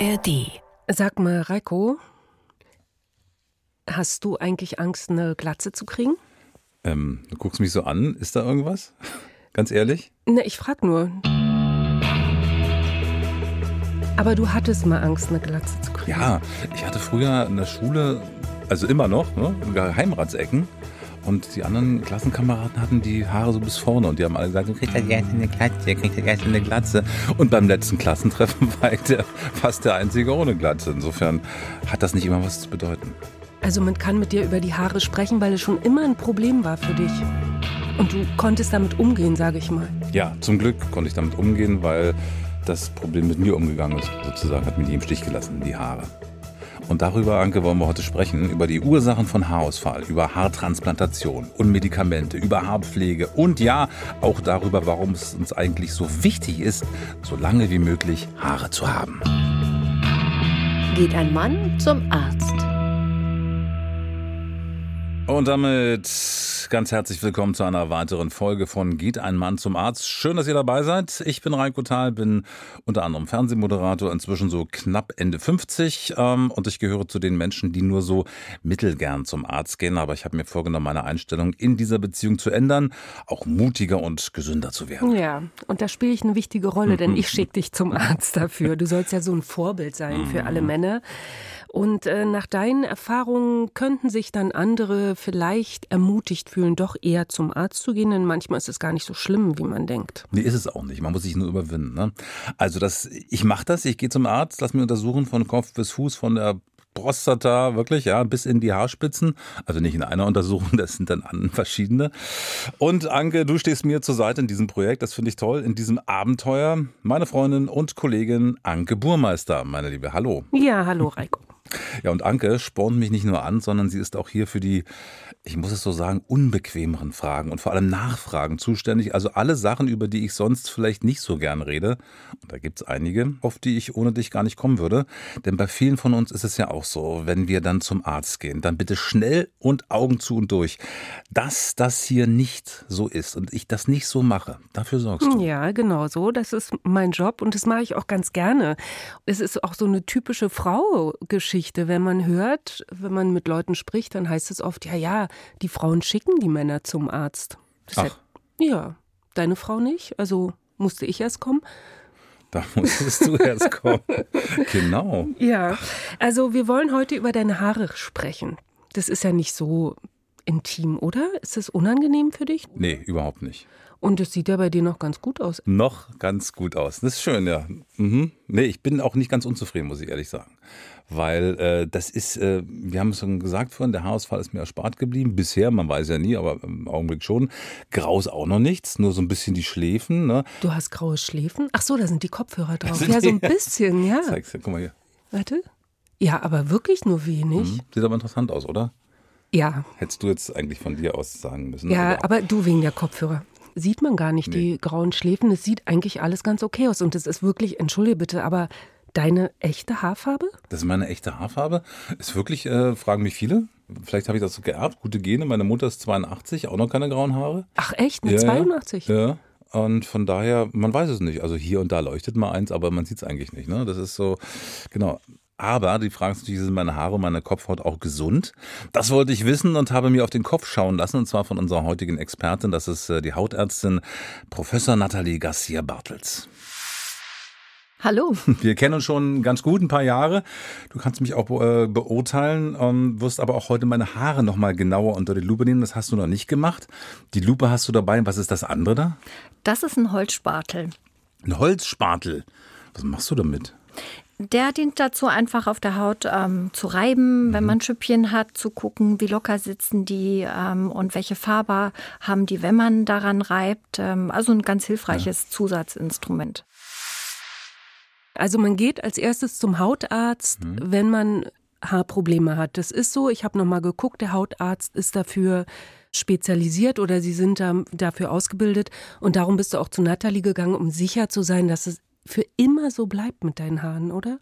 ARD. Sag mal, Reiko, hast du eigentlich Angst, eine Glatze zu kriegen? Ähm, du guckst mich so an. Ist da irgendwas? Ganz ehrlich? Ne, ich frag nur. Aber du hattest mal Angst, eine Glatze zu kriegen. Ja, ich hatte früher in der Schule, also immer noch, ne, Geheimratsecken. Und die anderen Klassenkameraden hatten die Haare so bis vorne und die haben alle gesagt, du kriegst ja gleich eine Glatze, kriegst ja gleich eine Glatze. Und beim letzten Klassentreffen war ich der, fast der Einzige ohne Glatze. Insofern hat das nicht immer was zu bedeuten. Also man kann mit dir über die Haare sprechen, weil es schon immer ein Problem war für dich. Und du konntest damit umgehen, sage ich mal. Ja, zum Glück konnte ich damit umgehen, weil das Problem mit mir umgegangen ist, sozusagen, hat mich nie im Stich gelassen, die Haare. Und darüber, Anke, wollen wir heute sprechen, über die Ursachen von Haarausfall, über Haartransplantation und Medikamente, über Haarpflege und ja, auch darüber, warum es uns eigentlich so wichtig ist, so lange wie möglich Haare zu haben. Geht ein Mann zum Arzt. Und damit ganz herzlich willkommen zu einer weiteren Folge von Geht ein Mann zum Arzt. Schön, dass ihr dabei seid. Ich bin Reiko Thal, bin unter anderem Fernsehmoderator, inzwischen so knapp Ende 50 ähm, und ich gehöre zu den Menschen, die nur so mittelgern zum Arzt gehen. Aber ich habe mir vorgenommen, meine Einstellung in dieser Beziehung zu ändern, auch mutiger und gesünder zu werden. Ja, und da spiele ich eine wichtige Rolle, denn ich schicke dich zum Arzt dafür. Du sollst ja so ein Vorbild sein für alle Männer. Und äh, nach deinen Erfahrungen könnten sich dann andere vielleicht ermutigt fühlen, doch eher zum Arzt zu gehen, denn manchmal ist es gar nicht so schlimm, wie man denkt. Nee, ist es auch nicht. Man muss sich nur überwinden. Ne? Also das, ich mache das, ich gehe zum Arzt, lass mich untersuchen von Kopf bis Fuß, von der Prostata, wirklich, ja, bis in die Haarspitzen. Also nicht in einer Untersuchung, das sind dann verschiedene. Und Anke, du stehst mir zur Seite in diesem Projekt, das finde ich toll, in diesem Abenteuer. Meine Freundin und Kollegin Anke Burmeister, meine Liebe, hallo. Ja, hallo Reiko. Ja, und Anke spornt mich nicht nur an, sondern sie ist auch hier für die, ich muss es so sagen, unbequemeren Fragen und vor allem Nachfragen zuständig. Also alle Sachen, über die ich sonst vielleicht nicht so gern rede. Und da gibt es einige, auf die ich ohne dich gar nicht kommen würde. Denn bei vielen von uns ist es ja auch so, wenn wir dann zum Arzt gehen, dann bitte schnell und Augen zu und durch. Dass das hier nicht so ist und ich das nicht so mache, dafür sorgst du. Ja, genau so. Das ist mein Job und das mache ich auch ganz gerne. Es ist auch so eine typische Frau-Geschichte. Wenn man hört, wenn man mit Leuten spricht, dann heißt es oft, ja, ja, die Frauen schicken die Männer zum Arzt. Das Ach. Hat, ja, deine Frau nicht. Also musste ich erst kommen. Da musstest du erst kommen. genau. Ja, also wir wollen heute über deine Haare sprechen. Das ist ja nicht so intim, oder? Ist das unangenehm für dich? Nee, überhaupt nicht. Und es sieht ja bei dir noch ganz gut aus. Noch ganz gut aus. Das ist schön, ja. Mhm. Nee, ich bin auch nicht ganz unzufrieden, muss ich ehrlich sagen. Weil äh, das ist, äh, wir haben es schon gesagt vorhin, der Haarausfall ist mir erspart geblieben. Bisher, man weiß ja nie, aber im Augenblick schon. Grau ist auch noch nichts, nur so ein bisschen die Schläfen. Ne? Du hast graue Schläfen? Ach so, da sind die Kopfhörer drauf. Ja, so ein bisschen, ja. Zeig's dir, guck mal hier. Warte. Ja, aber wirklich nur wenig. Mhm. Sieht aber interessant aus, oder? Ja, Hättest du jetzt eigentlich von dir aus sagen müssen. ja, aber du wegen der Kopfhörer. Sieht man gar nicht die grauen Schläfen. Es sieht eigentlich alles ganz okay aus. Und es ist wirklich, entschuldige bitte, aber deine echte Haarfarbe? Das ist meine echte Haarfarbe. Ist wirklich, äh, fragen mich viele. Vielleicht habe ich das so geerbt. Gute Gene. Meine Mutter ist 82, auch noch keine grauen Haare. Ach echt, mit ja. 82? Ja. Und von daher, man weiß es nicht. Also hier und da leuchtet mal eins, aber man sieht es eigentlich nicht. Ne? Das ist so, genau. Aber die Frage ist natürlich, sind meine Haare und meine Kopfhaut auch gesund? Das wollte ich wissen und habe mir auf den Kopf schauen lassen, und zwar von unserer heutigen Expertin. Das ist äh, die Hautärztin Professor Nathalie Garcia-Bartels. Hallo. Wir kennen uns schon ganz gut, ein paar Jahre. Du kannst mich auch äh, beurteilen, ähm, wirst aber auch heute meine Haare nochmal genauer unter die Lupe nehmen. Das hast du noch nicht gemacht. Die Lupe hast du dabei. Was ist das andere da? Das ist ein Holzspatel. Ein Holzspatel. Was machst du damit? Der dient dazu, einfach auf der Haut ähm, zu reiben, wenn man Schüppchen hat, zu gucken, wie locker sitzen die ähm, und welche Farbe haben die, wenn man daran reibt. Ähm, also ein ganz hilfreiches Zusatzinstrument. Also man geht als erstes zum Hautarzt, wenn man Haarprobleme hat. Das ist so. Ich habe noch mal geguckt. Der Hautarzt ist dafür spezialisiert oder sie sind da, dafür ausgebildet. Und darum bist du auch zu Nathalie gegangen, um sicher zu sein, dass es für immer so bleibt mit deinen Haaren, oder?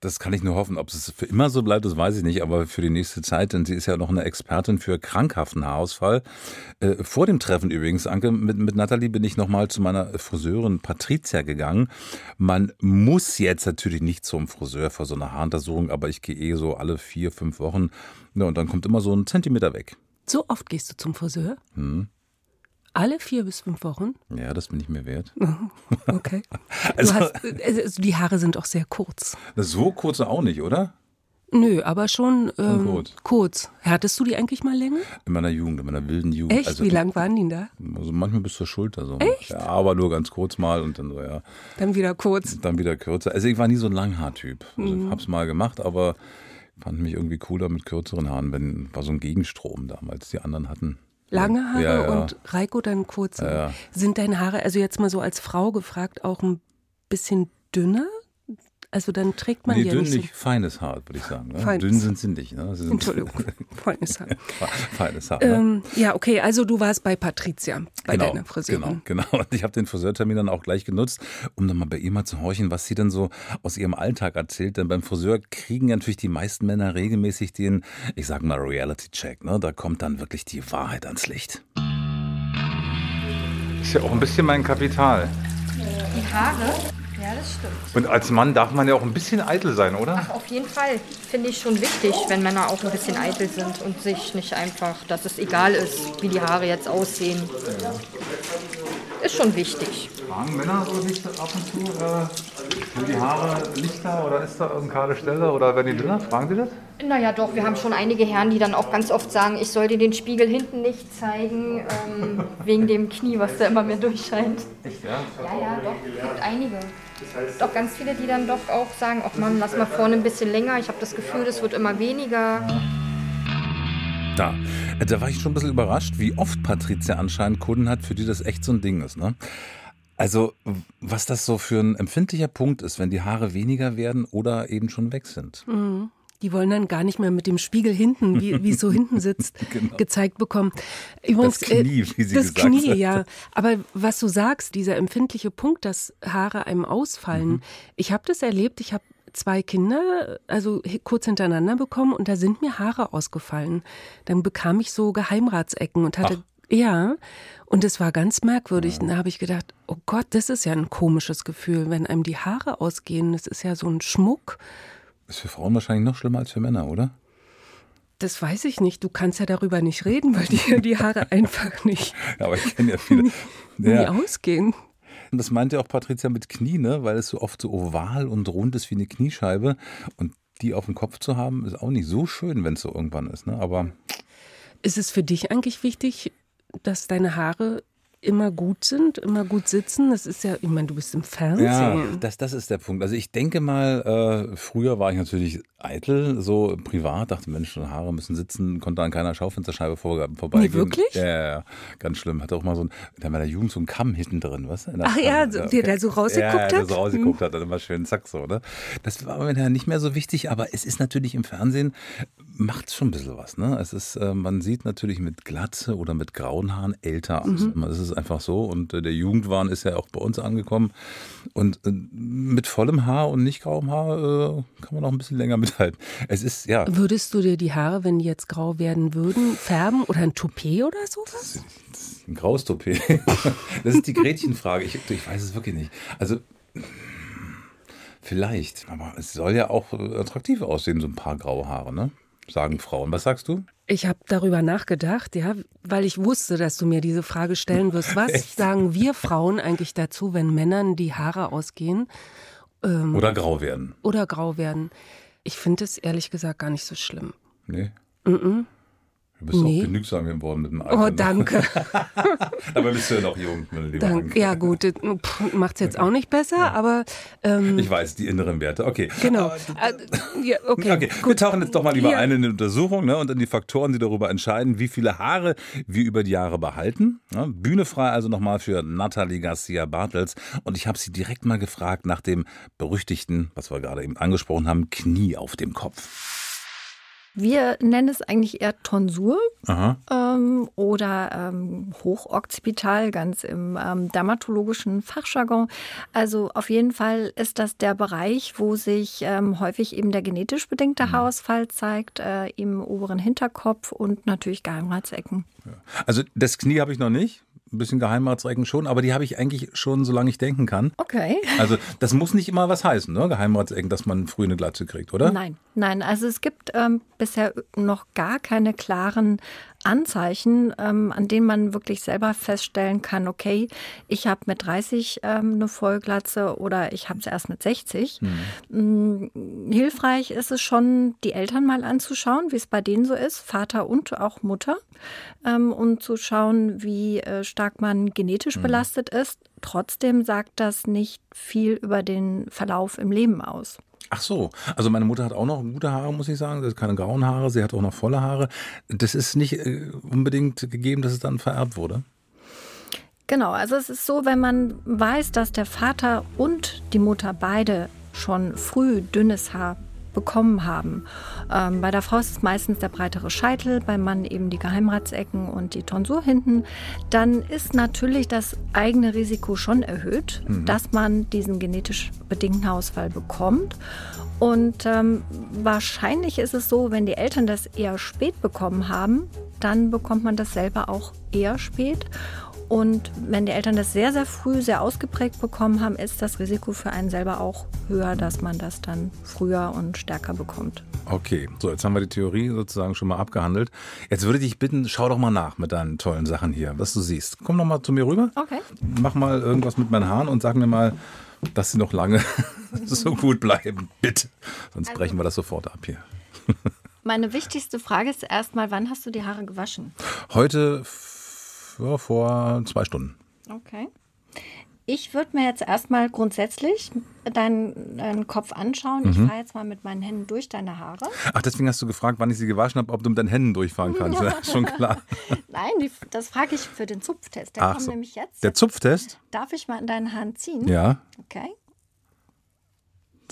Das kann ich nur hoffen. Ob es für immer so bleibt, das weiß ich nicht, aber für die nächste Zeit, denn sie ist ja noch eine Expertin für krankhaften Haarausfall. Äh, vor dem Treffen übrigens, Anke, mit, mit Nathalie bin ich nochmal zu meiner Friseurin Patricia gegangen. Man muss jetzt natürlich nicht zum Friseur für so eine Haaruntersuchung, aber ich gehe eh so alle vier, fünf Wochen. Ja, und dann kommt immer so ein Zentimeter weg. So oft gehst du zum Friseur? Hm. Alle vier bis fünf Wochen? Ja, das bin ich mir wert. Okay. Also, hast, also die Haare sind auch sehr kurz. So kurz auch nicht, oder? Nö, aber schon, ähm, kurz. kurz. Hattest du die eigentlich mal länger? In meiner Jugend, in meiner wilden Jugend. Echt? Also, Wie lang waren die da? Also manchmal bis zur Schulter so. Echt? Ja, aber nur ganz kurz mal und dann so, ja. Dann wieder kurz. Dann wieder kürzer. Also ich war nie so ein Langhaartyp. Also mhm. hab's mal gemacht, aber fand mich irgendwie cooler mit kürzeren Haaren, wenn war so ein Gegenstrom damals, die anderen hatten. Lange Haare ja, ja. und Reiko dann kurze. Ja, Sind deine Haare, also jetzt mal so als Frau gefragt, auch ein bisschen dünner? Also dann trägt man nee, ja dünn nicht, nicht feines Haar, würde ich sagen. Ne? Dünn sind sie nicht. Ne? Sie Entschuldigung, feines Haar. feines Haar. Ähm, ja, okay, also du warst bei Patricia, bei genau, deiner Friseurin. Genau, genau. Und ich habe den Friseurtermin dann auch gleich genutzt, um dann mal bei ihr mal zu horchen, was sie denn so aus ihrem Alltag erzählt. Denn beim Friseur kriegen natürlich die meisten Männer regelmäßig den, ich sage mal, Reality-Check. Ne? Da kommt dann wirklich die Wahrheit ans Licht. Ist ja auch ein bisschen mein Kapital. Die Haare? Ja, das stimmt. Und als Mann darf man ja auch ein bisschen eitel sein, oder? Ach, auf jeden Fall. Finde ich schon wichtig, wenn Männer auch ein bisschen eitel sind und sich nicht einfach, dass es egal ist, wie die Haare jetzt aussehen. Ja. Ist schon wichtig. Fragen Männer so nicht ab und zu, äh, sind die Haare lichter oder ist da irgendeine kahle Stelle oder werden die dünner? Fragen Sie das? Naja, doch. Wir haben schon einige Herren, die dann auch ganz oft sagen, ich soll dir den Spiegel hinten nicht zeigen, ähm, wegen dem Knie, was da immer mehr durchscheint. Echt, ja? Ja, ja, doch. Es gibt einige. Es gibt auch ganz viele, die dann doch auch sagen, ach Mann, lass mal vorne ein bisschen länger. Ich habe das Gefühl, das wird immer weniger. Da. Da war ich schon ein bisschen überrascht, wie oft Patricia anscheinend Kunden hat, für die das echt so ein Ding ist. Ne? Also, was das so für ein empfindlicher Punkt ist, wenn die Haare weniger werden oder eben schon weg sind. Mhm. Die wollen dann gar nicht mehr mit dem Spiegel hinten, wie, wie es so hinten sitzt, genau. gezeigt bekommen. Übrigens, das Knie, wie Sie das gesagt Knie, hat. ja. Aber was du sagst, dieser empfindliche Punkt, dass Haare einem ausfallen. Mhm. Ich habe das erlebt. Ich habe zwei Kinder, also kurz hintereinander bekommen und da sind mir Haare ausgefallen. Dann bekam ich so Geheimratsecken und hatte Ach. Ja, und es war ganz merkwürdig. Und da habe ich gedacht, oh Gott, das ist ja ein komisches Gefühl, wenn einem die Haare ausgehen. Das ist ja so ein Schmuck. Ist für Frauen wahrscheinlich noch schlimmer als für Männer, oder? Das weiß ich nicht. Du kannst ja darüber nicht reden, weil dir die Haare einfach nicht. Ja, aber ich kenne ja viele. Nie, ja. nie ausgehen. Das meinte auch Patricia mit Knie, ne? weil es so oft so oval und rund ist wie eine Kniescheibe. Und die auf dem Kopf zu haben, ist auch nicht so schön, wenn es so irgendwann ist. Ne? Aber ist es für dich eigentlich wichtig, dass deine Haare immer gut sind, immer gut sitzen. Das ist ja, ich meine, du bist im Fernsehen. Ja, das, das ist der Punkt. Also ich denke mal, äh, früher war ich natürlich eitel, so privat, dachte, Mensch, Haare müssen sitzen, konnte an keiner Schaufensterscheibe vor, vorbeigehen. Nee, wirklich? Ja, ja, ja, ganz schlimm. Hatte auch mal so ein, in meiner Jugend so einen Kamm hinten drin, was? Ach ja, so, der, der so rausgeguckt ja, hat? der so rausgeguckt hat, dann immer schön zack so, ne? Das war mir ja nicht mehr so wichtig, aber es ist natürlich im Fernsehen, macht schon ein bisschen was, ne? Es ist, äh, man sieht natürlich mit Glatze oder mit grauen Haaren älter aus. Mhm. Das ist einfach so und äh, der Jugendwahn ist ja auch bei uns angekommen und äh, mit vollem Haar und nicht grauem Haar äh, kann man auch ein bisschen länger mithalten. Es ist, ja. Würdest du dir die Haare, wenn die jetzt grau werden würden, färben oder ein Toupet oder sowas? Ein graues Toupet. Das ist die Gretchenfrage. Ich, ich weiß es wirklich nicht. Also, vielleicht. Aber es soll ja auch attraktiv aussehen, so ein paar graue Haare, ne? Sagen Frauen. Was sagst du? Ich habe darüber nachgedacht, ja, weil ich wusste, dass du mir diese Frage stellen wirst. Was Echt? sagen wir Frauen eigentlich dazu, wenn Männern die Haare ausgehen? Ähm, oder grau werden. Oder grau werden. Ich finde es ehrlich gesagt gar nicht so schlimm. Nee. Mm, -mm. Du bist nee. auch genügsam geworden mit dem Alter. Oh, ne? danke. aber bist du ja noch jung, meine liebe Dank, Ja gut, macht es jetzt auch nicht besser, ja. aber... Ähm, ich weiß, die inneren Werte, okay. Genau. Äh, ja, okay, okay. Wir tauchen jetzt doch mal lieber ja. ein in die Untersuchung ne, und in die Faktoren, die darüber entscheiden, wie viele Haare wir über die Jahre behalten. Ja, Bühne frei also nochmal für Nathalie Garcia Bartels und ich habe sie direkt mal gefragt nach dem berüchtigten, was wir gerade eben angesprochen haben, Knie auf dem Kopf. Wir nennen es eigentlich eher Tonsur ähm, oder ähm, Hochokzipital, ganz im ähm, dermatologischen Fachjargon. Also auf jeden Fall ist das der Bereich, wo sich ähm, häufig eben der genetisch bedingte mhm. Haarausfall zeigt, äh, im oberen Hinterkopf und natürlich Geheimratsecken. Also das Knie habe ich noch nicht ein bisschen Geheimratsecken schon, aber die habe ich eigentlich schon, solange ich denken kann. Okay. Also das muss nicht immer was heißen, ne? Geheimratsecken, dass man früh eine Glatze kriegt, oder? Nein, nein. Also es gibt ähm, bisher noch gar keine klaren Anzeichen, ähm, an denen man wirklich selber feststellen kann, okay, ich habe mit 30 ähm, eine Vollglatze oder ich habe es erst mit 60. Mhm. Hilfreich ist es schon, die Eltern mal anzuschauen, wie es bei denen so ist, Vater und auch Mutter, ähm, und zu schauen, wie äh, stark man genetisch mhm. belastet ist. Trotzdem sagt das nicht viel über den Verlauf im Leben aus. Ach so, also meine Mutter hat auch noch gute Haare, muss ich sagen. Sie hat keine grauen Haare, sie hat auch noch volle Haare. Das ist nicht äh, unbedingt gegeben, dass es dann vererbt wurde. Genau, also es ist so, wenn man weiß, dass der Vater und die Mutter beide schon früh dünnes Haar bekommen haben. Ähm, bei der Frau ist es meistens der breitere Scheitel, beim Mann eben die Geheimratsecken und die Tonsur hinten. Dann ist natürlich das eigene Risiko schon erhöht, mhm. dass man diesen genetisch bedingten Haarausfall bekommt. Und ähm, wahrscheinlich ist es so, wenn die Eltern das eher spät bekommen haben, dann bekommt man das selber auch eher spät. Und wenn die Eltern das sehr, sehr früh, sehr ausgeprägt bekommen haben, ist das Risiko für einen selber auch höher, dass man das dann früher und stärker bekommt. Okay, so jetzt haben wir die Theorie sozusagen schon mal abgehandelt. Jetzt würde ich dich bitten, schau doch mal nach mit deinen tollen Sachen hier, was du siehst. Komm doch mal zu mir rüber. Okay. Mach mal irgendwas mit meinen Haaren und sag mir mal, dass sie noch lange so gut bleiben, bitte. Sonst also, brechen wir das sofort ab hier. Meine wichtigste Frage ist erstmal, wann hast du die Haare gewaschen? Heute ja, vor zwei Stunden. Okay. Ich würde mir jetzt erstmal grundsätzlich deinen, deinen Kopf anschauen. Mhm. Ich fahre jetzt mal mit meinen Händen durch deine Haare. Ach, deswegen hast du gefragt, wann ich sie gewaschen habe, ob du mit deinen Händen durchfahren kannst. Ja. schon klar. Nein, die, das frage ich für den Zupftest. Der Ach kommt so. nämlich jetzt. Der Zupftest? Darf ich mal in deinen Haaren ziehen? Ja. Okay.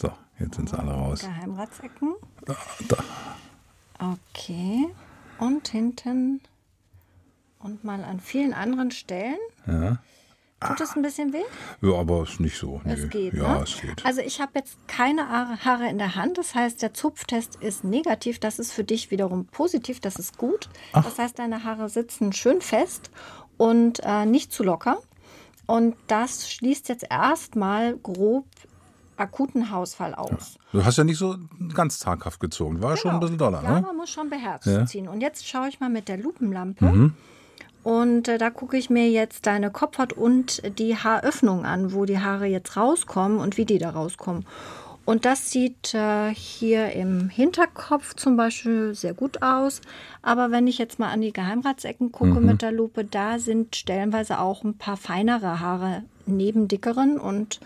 So, jetzt sind sie alle raus. Geheimratsecken. Da, da. Okay. Und hinten und mal an vielen anderen Stellen. Ja. Tut das ein bisschen weh? Ja, aber es ist nicht so. Nee. Es geht. Ja, ne? es geht. Also ich habe jetzt keine Haare in der Hand. Das heißt, der Zupftest ist negativ. Das ist für dich wiederum positiv. Das ist gut. Ach. Das heißt, deine Haare sitzen schön fest und äh, nicht zu locker. Und das schließt jetzt erstmal grob akuten Hausfall aus. Ja. Du hast ja nicht so ganz zaghaft gezogen. War genau. schon ein bisschen doller, ja, ne? man muss schon beherzt ja. ziehen. Und jetzt schaue ich mal mit der Lupenlampe. Mhm und äh, da gucke ich mir jetzt deine Kopfhaut und die Haaröffnung an, wo die Haare jetzt rauskommen und wie die da rauskommen. Und das sieht äh, hier im Hinterkopf zum Beispiel sehr gut aus. Aber wenn ich jetzt mal an die Geheimratsecken gucke mhm. mit der Lupe, da sind stellenweise auch ein paar feinere Haare neben dickeren. Und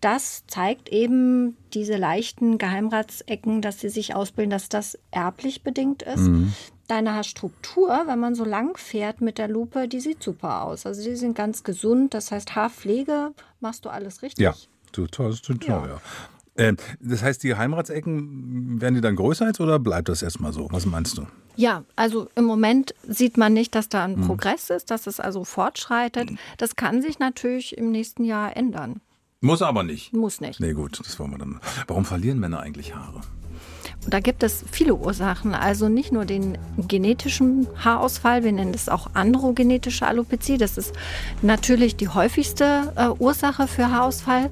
das zeigt eben diese leichten Geheimratsecken, dass sie sich ausbilden, dass das erblich bedingt ist. Mhm deine Haarstruktur, wenn man so lang fährt mit der Lupe, die sieht super aus. Also die sind ganz gesund. Das heißt, Haarpflege machst du alles richtig. Ja, du toll, ja. ja. Ähm, das heißt, die Heimratsecken, werden die dann größer jetzt oder bleibt das erstmal so? Was meinst du? Ja, also im Moment sieht man nicht, dass da ein hm. Progress ist, dass es also fortschreitet. Das kann sich natürlich im nächsten Jahr ändern. Muss aber nicht. Muss nicht. Nee, gut, das wollen wir dann. Warum verlieren Männer eigentlich Haare? Da gibt es viele Ursachen, also nicht nur den genetischen Haarausfall, wir nennen es auch androgenetische Alopezie. Das ist natürlich die häufigste äh, Ursache für Haarausfall.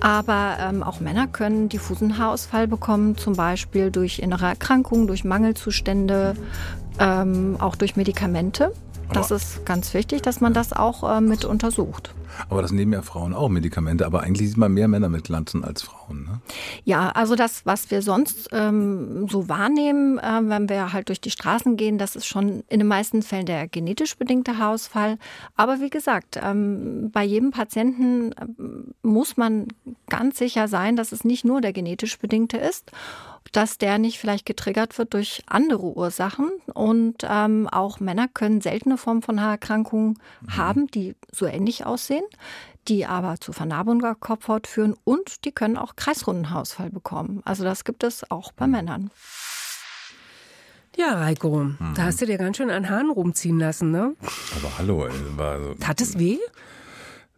Aber ähm, auch Männer können diffusen Haarausfall bekommen, zum Beispiel durch innere Erkrankungen, durch Mangelzustände, ähm, auch durch Medikamente. Das ist ganz wichtig, dass man das auch äh, mit untersucht. Aber das nehmen ja Frauen auch Medikamente, aber eigentlich sieht man mehr Männer mit Glanzen als Frauen. Ne? Ja, also das, was wir sonst ähm, so wahrnehmen, äh, wenn wir halt durch die Straßen gehen, das ist schon in den meisten Fällen der genetisch bedingte Haarausfall. Aber wie gesagt, ähm, bei jedem Patienten äh, muss man ganz sicher sein, dass es nicht nur der genetisch bedingte ist dass der nicht vielleicht getriggert wird durch andere Ursachen. Und ähm, auch Männer können seltene Formen von Haarerkrankungen mhm. haben, die so ähnlich aussehen, die aber zu Vernarbung der Kopfhaut führen und die können auch Kreisrundenhaarausfall bekommen. Also das gibt es auch bei mhm. Männern. Ja, Reiko, mhm. da hast du dir ganz schön an Haaren rumziehen lassen, ne? Aber hallo, ey, war so, Tat es weh?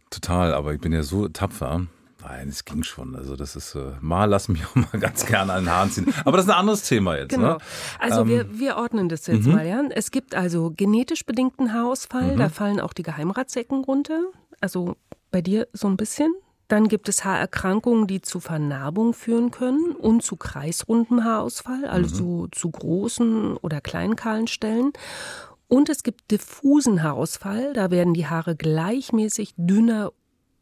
Total, aber ich bin ja so tapfer. Nein, es ging schon. Also das ist, äh, mal lass mich auch mal ganz gerne an den Haaren ziehen. Aber das ist ein anderes Thema jetzt. Genau. Ne? Also ähm, wir, wir ordnen das jetzt mhm. mal. Ja? Es gibt also genetisch bedingten Haarausfall. Mhm. Da fallen auch die Geheimratsecken runter. Also bei dir so ein bisschen. Dann gibt es Haarerkrankungen, die zu Vernarbung führen können und zu kreisrundem Haarausfall, also mhm. zu großen oder kleinen kahlen Stellen. Und es gibt diffusen Haarausfall, da werden die Haare gleichmäßig dünner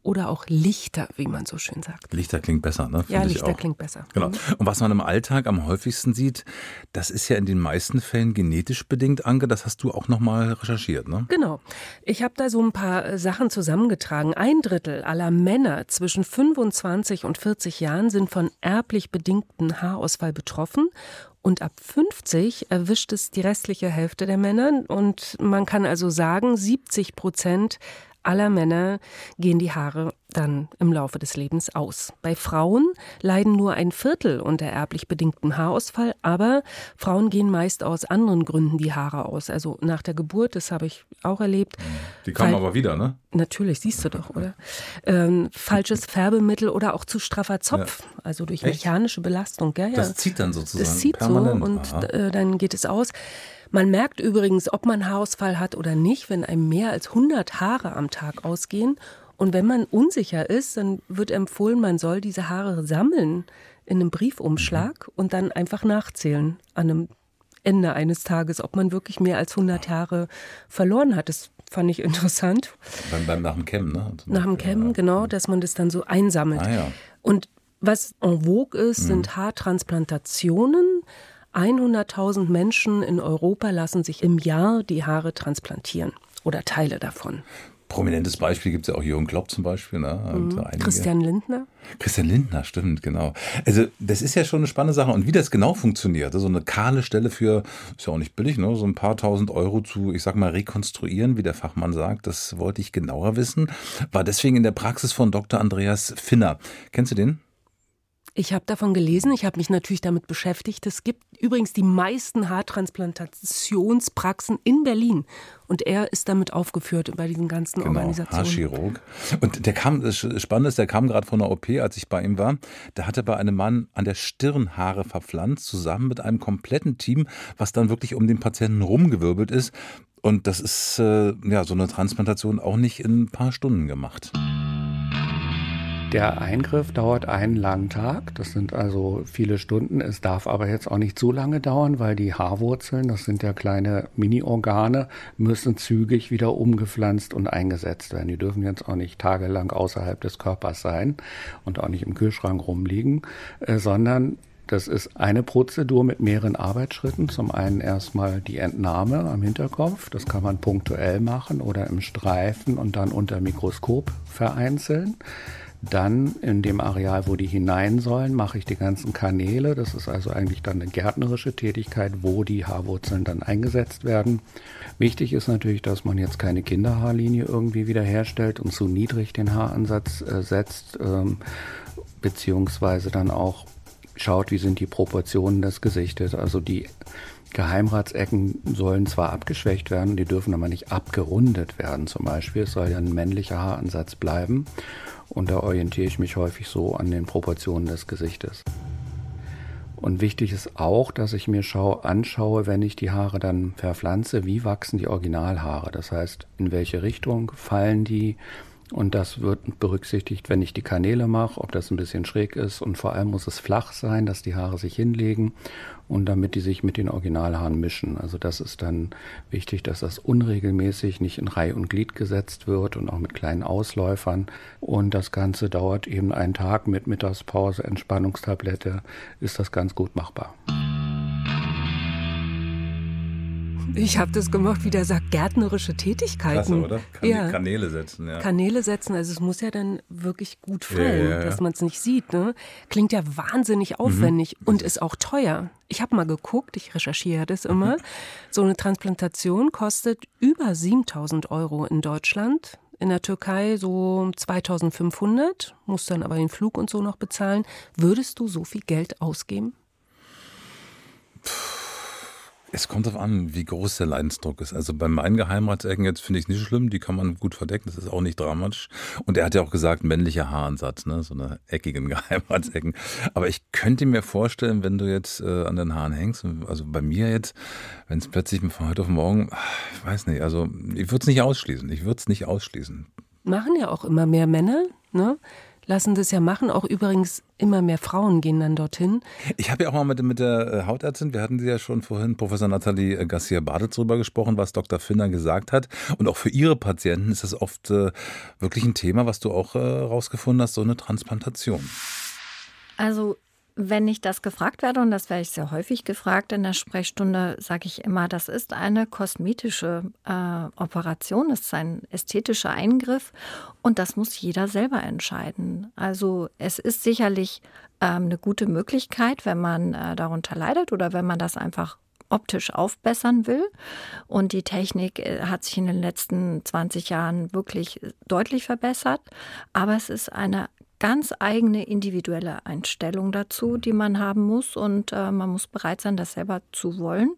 oder auch Lichter, wie man so schön sagt. Lichter klingt besser, ne? Find ja, Lichter klingt besser. Genau. Mhm. Und was man im Alltag am häufigsten sieht, das ist ja in den meisten Fällen genetisch bedingt, Anke. Das hast du auch nochmal recherchiert, ne? Genau. Ich habe da so ein paar äh, Sachen zusammengetragen. Ein Drittel aller Männer zwischen 25 und 40 Jahren sind von erblich bedingten Haarausfall betroffen und ab 50 erwischt es die restliche Hälfte der Männer. Und man kann also sagen, 70 Prozent aller Männer gehen die Haare dann im Laufe des Lebens aus. Bei Frauen leiden nur ein Viertel unter erblich bedingtem Haarausfall, aber Frauen gehen meist aus anderen Gründen die Haare aus. Also nach der Geburt, das habe ich auch erlebt. Die kommen aber wieder, ne? Natürlich, siehst du doch, oder? Ähm, falsches Färbemittel oder auch zu straffer Zopf, ja. also durch Echt? mechanische Belastung. Ja, ja. Das zieht dann sozusagen. Das zieht permanent. so und äh, dann geht es aus. Man merkt übrigens, ob man Haarausfall hat oder nicht, wenn einem mehr als 100 Haare am Tag ausgehen. Und wenn man unsicher ist, dann wird empfohlen, man soll diese Haare sammeln in einem Briefumschlag mhm. und dann einfach nachzählen an einem Ende eines Tages, ob man wirklich mehr als 100 Haare verloren hat. Das fand ich interessant. Beim, beim nach dem Camp, ne? Nach dem ja. genau, dass man das dann so einsammelt. Ah, ja. Und was en vogue ist, mhm. sind Haartransplantationen. 100.000 Menschen in Europa lassen sich im Jahr die Haare transplantieren oder Teile davon. Prominentes Beispiel gibt es ja auch Jürgen Klopp zum Beispiel. Ne? Mhm. Christian Lindner. Christian Lindner, stimmt, genau. Also das ist ja schon eine spannende Sache. Und wie das genau funktioniert, so eine kahle Stelle für, ist ja auch nicht billig, ne? so ein paar tausend Euro zu, ich sag mal, rekonstruieren, wie der Fachmann sagt, das wollte ich genauer wissen. War deswegen in der Praxis von Dr. Andreas Finner. Kennst du den? Ich habe davon gelesen, ich habe mich natürlich damit beschäftigt. Es gibt übrigens die meisten Haartransplantationspraxen in Berlin. Und er ist damit aufgeführt bei diesen ganzen genau, Organisationen. Haarchirurg. Und der kam, das Spannende ist, der kam gerade von der OP, als ich bei ihm war. Da hatte bei einem Mann an der Stirn Haare verpflanzt, zusammen mit einem kompletten Team, was dann wirklich um den Patienten rumgewirbelt ist. Und das ist äh, ja so eine Transplantation auch nicht in ein paar Stunden gemacht. Der Eingriff dauert einen langen Tag, das sind also viele Stunden. Es darf aber jetzt auch nicht so lange dauern, weil die Haarwurzeln, das sind ja kleine Mini-Organe, müssen zügig wieder umgepflanzt und eingesetzt werden. Die dürfen jetzt auch nicht tagelang außerhalb des Körpers sein und auch nicht im Kühlschrank rumliegen, äh, sondern das ist eine Prozedur mit mehreren Arbeitsschritten. Zum einen erstmal die Entnahme am Hinterkopf. Das kann man punktuell machen oder im Streifen und dann unter Mikroskop vereinzeln. Dann in dem Areal, wo die hinein sollen, mache ich die ganzen Kanäle. Das ist also eigentlich dann eine gärtnerische Tätigkeit, wo die Haarwurzeln dann eingesetzt werden. Wichtig ist natürlich, dass man jetzt keine Kinderhaarlinie irgendwie wiederherstellt und zu niedrig den Haaransatz äh, setzt, ähm, beziehungsweise dann auch schaut, wie sind die Proportionen des Gesichtes. Also die Geheimratsecken sollen zwar abgeschwächt werden, die dürfen aber nicht abgerundet werden zum Beispiel. Es soll ja ein männlicher Haaransatz bleiben. Und da orientiere ich mich häufig so an den Proportionen des Gesichtes. Und wichtig ist auch, dass ich mir schau, anschaue, wenn ich die Haare dann verpflanze, wie wachsen die Originalhaare. Das heißt, in welche Richtung fallen die, und das wird berücksichtigt, wenn ich die Kanäle mache, ob das ein bisschen schräg ist. Und vor allem muss es flach sein, dass die Haare sich hinlegen und damit die sich mit den Originalhaaren mischen. Also das ist dann wichtig, dass das unregelmäßig nicht in Reihe und Glied gesetzt wird und auch mit kleinen Ausläufern. Und das Ganze dauert eben einen Tag mit Mittagspause, Entspannungstablette, ist das ganz gut machbar. Ich habe das gemacht, wie der sagt, gärtnerische Tätigkeiten. Klasse, oder? Kan ja. Kanäle setzen, ja. Kanäle setzen, also es muss ja dann wirklich gut fallen, ja, ja, dass man es nicht sieht. Ne? Klingt ja wahnsinnig aufwendig mhm. und ist auch teuer. Ich habe mal geguckt, ich recherchiere das immer. So eine Transplantation kostet über 7000 Euro in Deutschland. In der Türkei so 2500, muss dann aber den Flug und so noch bezahlen. Würdest du so viel Geld ausgeben? Es kommt darauf an, wie groß der Leidensdruck ist. Also bei meinen Geheimratsecken jetzt finde ich es nicht schlimm, die kann man gut verdecken, das ist auch nicht dramatisch. Und er hat ja auch gesagt, männlicher Haaransatz, ne? so eine eckigen Geheimratsecken. Aber ich könnte mir vorstellen, wenn du jetzt äh, an den Haaren hängst, also bei mir jetzt, wenn es plötzlich von heute auf morgen, ich weiß nicht, also ich würde es nicht ausschließen, ich würde es nicht ausschließen. Machen ja auch immer mehr Männer, ne? Lassen das ja machen. Auch übrigens immer mehr Frauen gehen dann dorthin. Ich habe ja auch mal mit, mit der äh, Hautärztin, wir hatten sie ja schon vorhin, Professor Nathalie äh, Garcia-Baditz drüber gesprochen, was Dr. Finner gesagt hat. Und auch für ihre Patienten ist das oft äh, wirklich ein Thema, was du auch äh, rausgefunden hast, so eine Transplantation. Also wenn ich das gefragt werde, und das werde ich sehr häufig gefragt in der Sprechstunde, sage ich immer, das ist eine kosmetische äh, Operation, das ist ein ästhetischer Eingriff und das muss jeder selber entscheiden. Also es ist sicherlich ähm, eine gute Möglichkeit, wenn man äh, darunter leidet oder wenn man das einfach optisch aufbessern will. Und die Technik äh, hat sich in den letzten 20 Jahren wirklich deutlich verbessert. Aber es ist eine ganz eigene individuelle Einstellung dazu, die man haben muss und äh, man muss bereit sein, das selber zu wollen.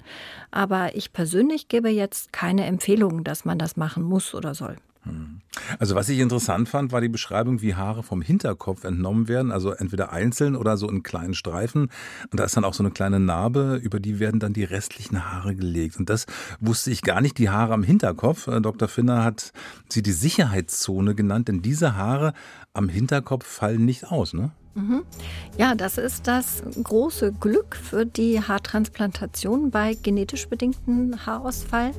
Aber ich persönlich gebe jetzt keine Empfehlung, dass man das machen muss oder soll. Hm. Also was ich interessant fand, war die Beschreibung, wie Haare vom Hinterkopf entnommen werden, also entweder einzeln oder so in kleinen Streifen. Und da ist dann auch so eine kleine Narbe, über die werden dann die restlichen Haare gelegt. Und das wusste ich gar nicht, die Haare am Hinterkopf. Äh, Dr. Finner hat sie die Sicherheitszone genannt, denn diese Haare am Hinterkopf fallen nicht aus, ne? Mhm. Ja, das ist das große Glück für die Haartransplantation bei genetisch bedingten Haarausfall.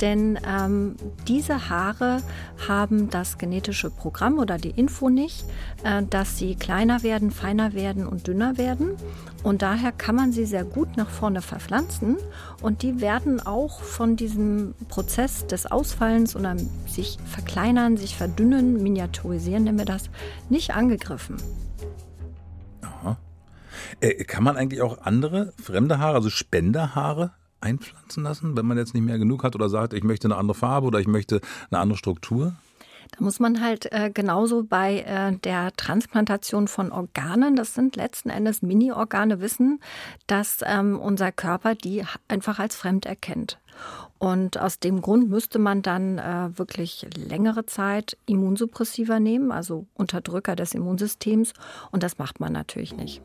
Denn ähm, diese Haare haben das genetische Programm oder die Info nicht, äh, dass sie kleiner werden, feiner werden und dünner werden. Und daher kann man sie sehr gut nach vorne verpflanzen. Und die werden auch von diesem Prozess des Ausfallens oder sich verkleinern, sich verdünnen, miniaturisieren, nennen wir das, nicht angegriffen. Aha. Äh, kann man eigentlich auch andere fremde Haare, also Spenderhaare, einpflanzen lassen, wenn man jetzt nicht mehr genug hat oder sagt, ich möchte eine andere Farbe oder ich möchte eine andere Struktur? Da muss man halt äh, genauso bei äh, der Transplantation von Organen, das sind letzten Endes Mini-Organe, wissen, dass ähm, unser Körper die einfach als fremd erkennt. Und aus dem Grund müsste man dann äh, wirklich längere Zeit Immunsuppressiva nehmen, also Unterdrücker des Immunsystems. Und das macht man natürlich nicht.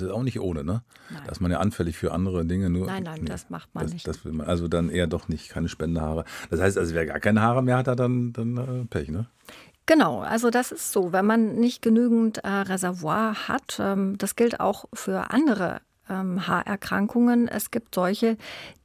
Das ist auch nicht ohne, ne? Nein. Da ist man ja anfällig für andere Dinge. Nur, nein, nein, nee, das macht man das, nicht. Das man, also dann eher doch nicht, keine Spendehaare. Das heißt, also wer gar keine Haare mehr hat, hat dann, dann äh, Pech, ne? Genau, also das ist so. Wenn man nicht genügend äh, Reservoir hat, ähm, das gilt auch für andere ähm, Haarerkrankungen. Es gibt solche,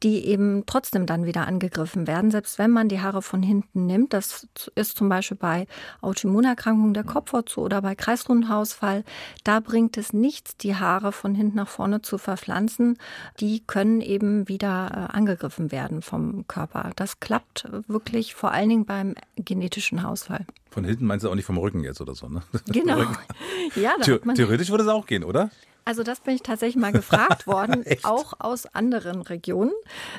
die eben trotzdem dann wieder angegriffen werden, selbst wenn man die Haare von hinten nimmt. Das ist zum Beispiel bei Autoimmunerkrankungen der Kopfhaut so oder bei Kreisrundenhausfall. Da bringt es nichts, die Haare von hinten nach vorne zu verpflanzen. Die können eben wieder äh, angegriffen werden vom Körper. Das klappt wirklich vor allen Dingen beim genetischen Hausfall. Von hinten meinst du auch nicht vom Rücken jetzt oder so, ne? Genau. Ja, Theoretisch würde es auch gehen, oder? Also das bin ich tatsächlich mal gefragt worden, auch aus anderen Regionen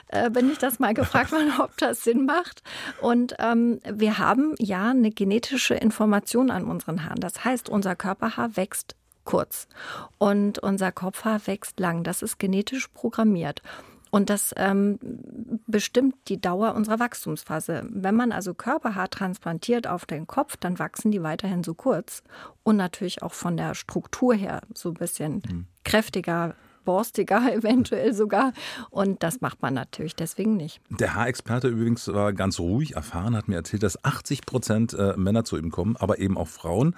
äh, bin ich das mal gefragt worden, ob das Sinn macht. Und ähm, wir haben ja eine genetische Information an unseren Haaren. Das heißt, unser Körperhaar wächst kurz und unser Kopfhaar wächst lang. Das ist genetisch programmiert. Und das ähm, bestimmt die Dauer unserer Wachstumsphase. Wenn man also Körperhaar transplantiert auf den Kopf, dann wachsen die weiterhin so kurz und natürlich auch von der Struktur her so ein bisschen mhm. kräftiger, borstiger eventuell sogar. Und das macht man natürlich deswegen nicht. Der Haarexperte übrigens war ganz ruhig erfahren, hat mir erzählt, dass 80 Prozent äh, Männer zu ihm kommen, aber eben auch Frauen.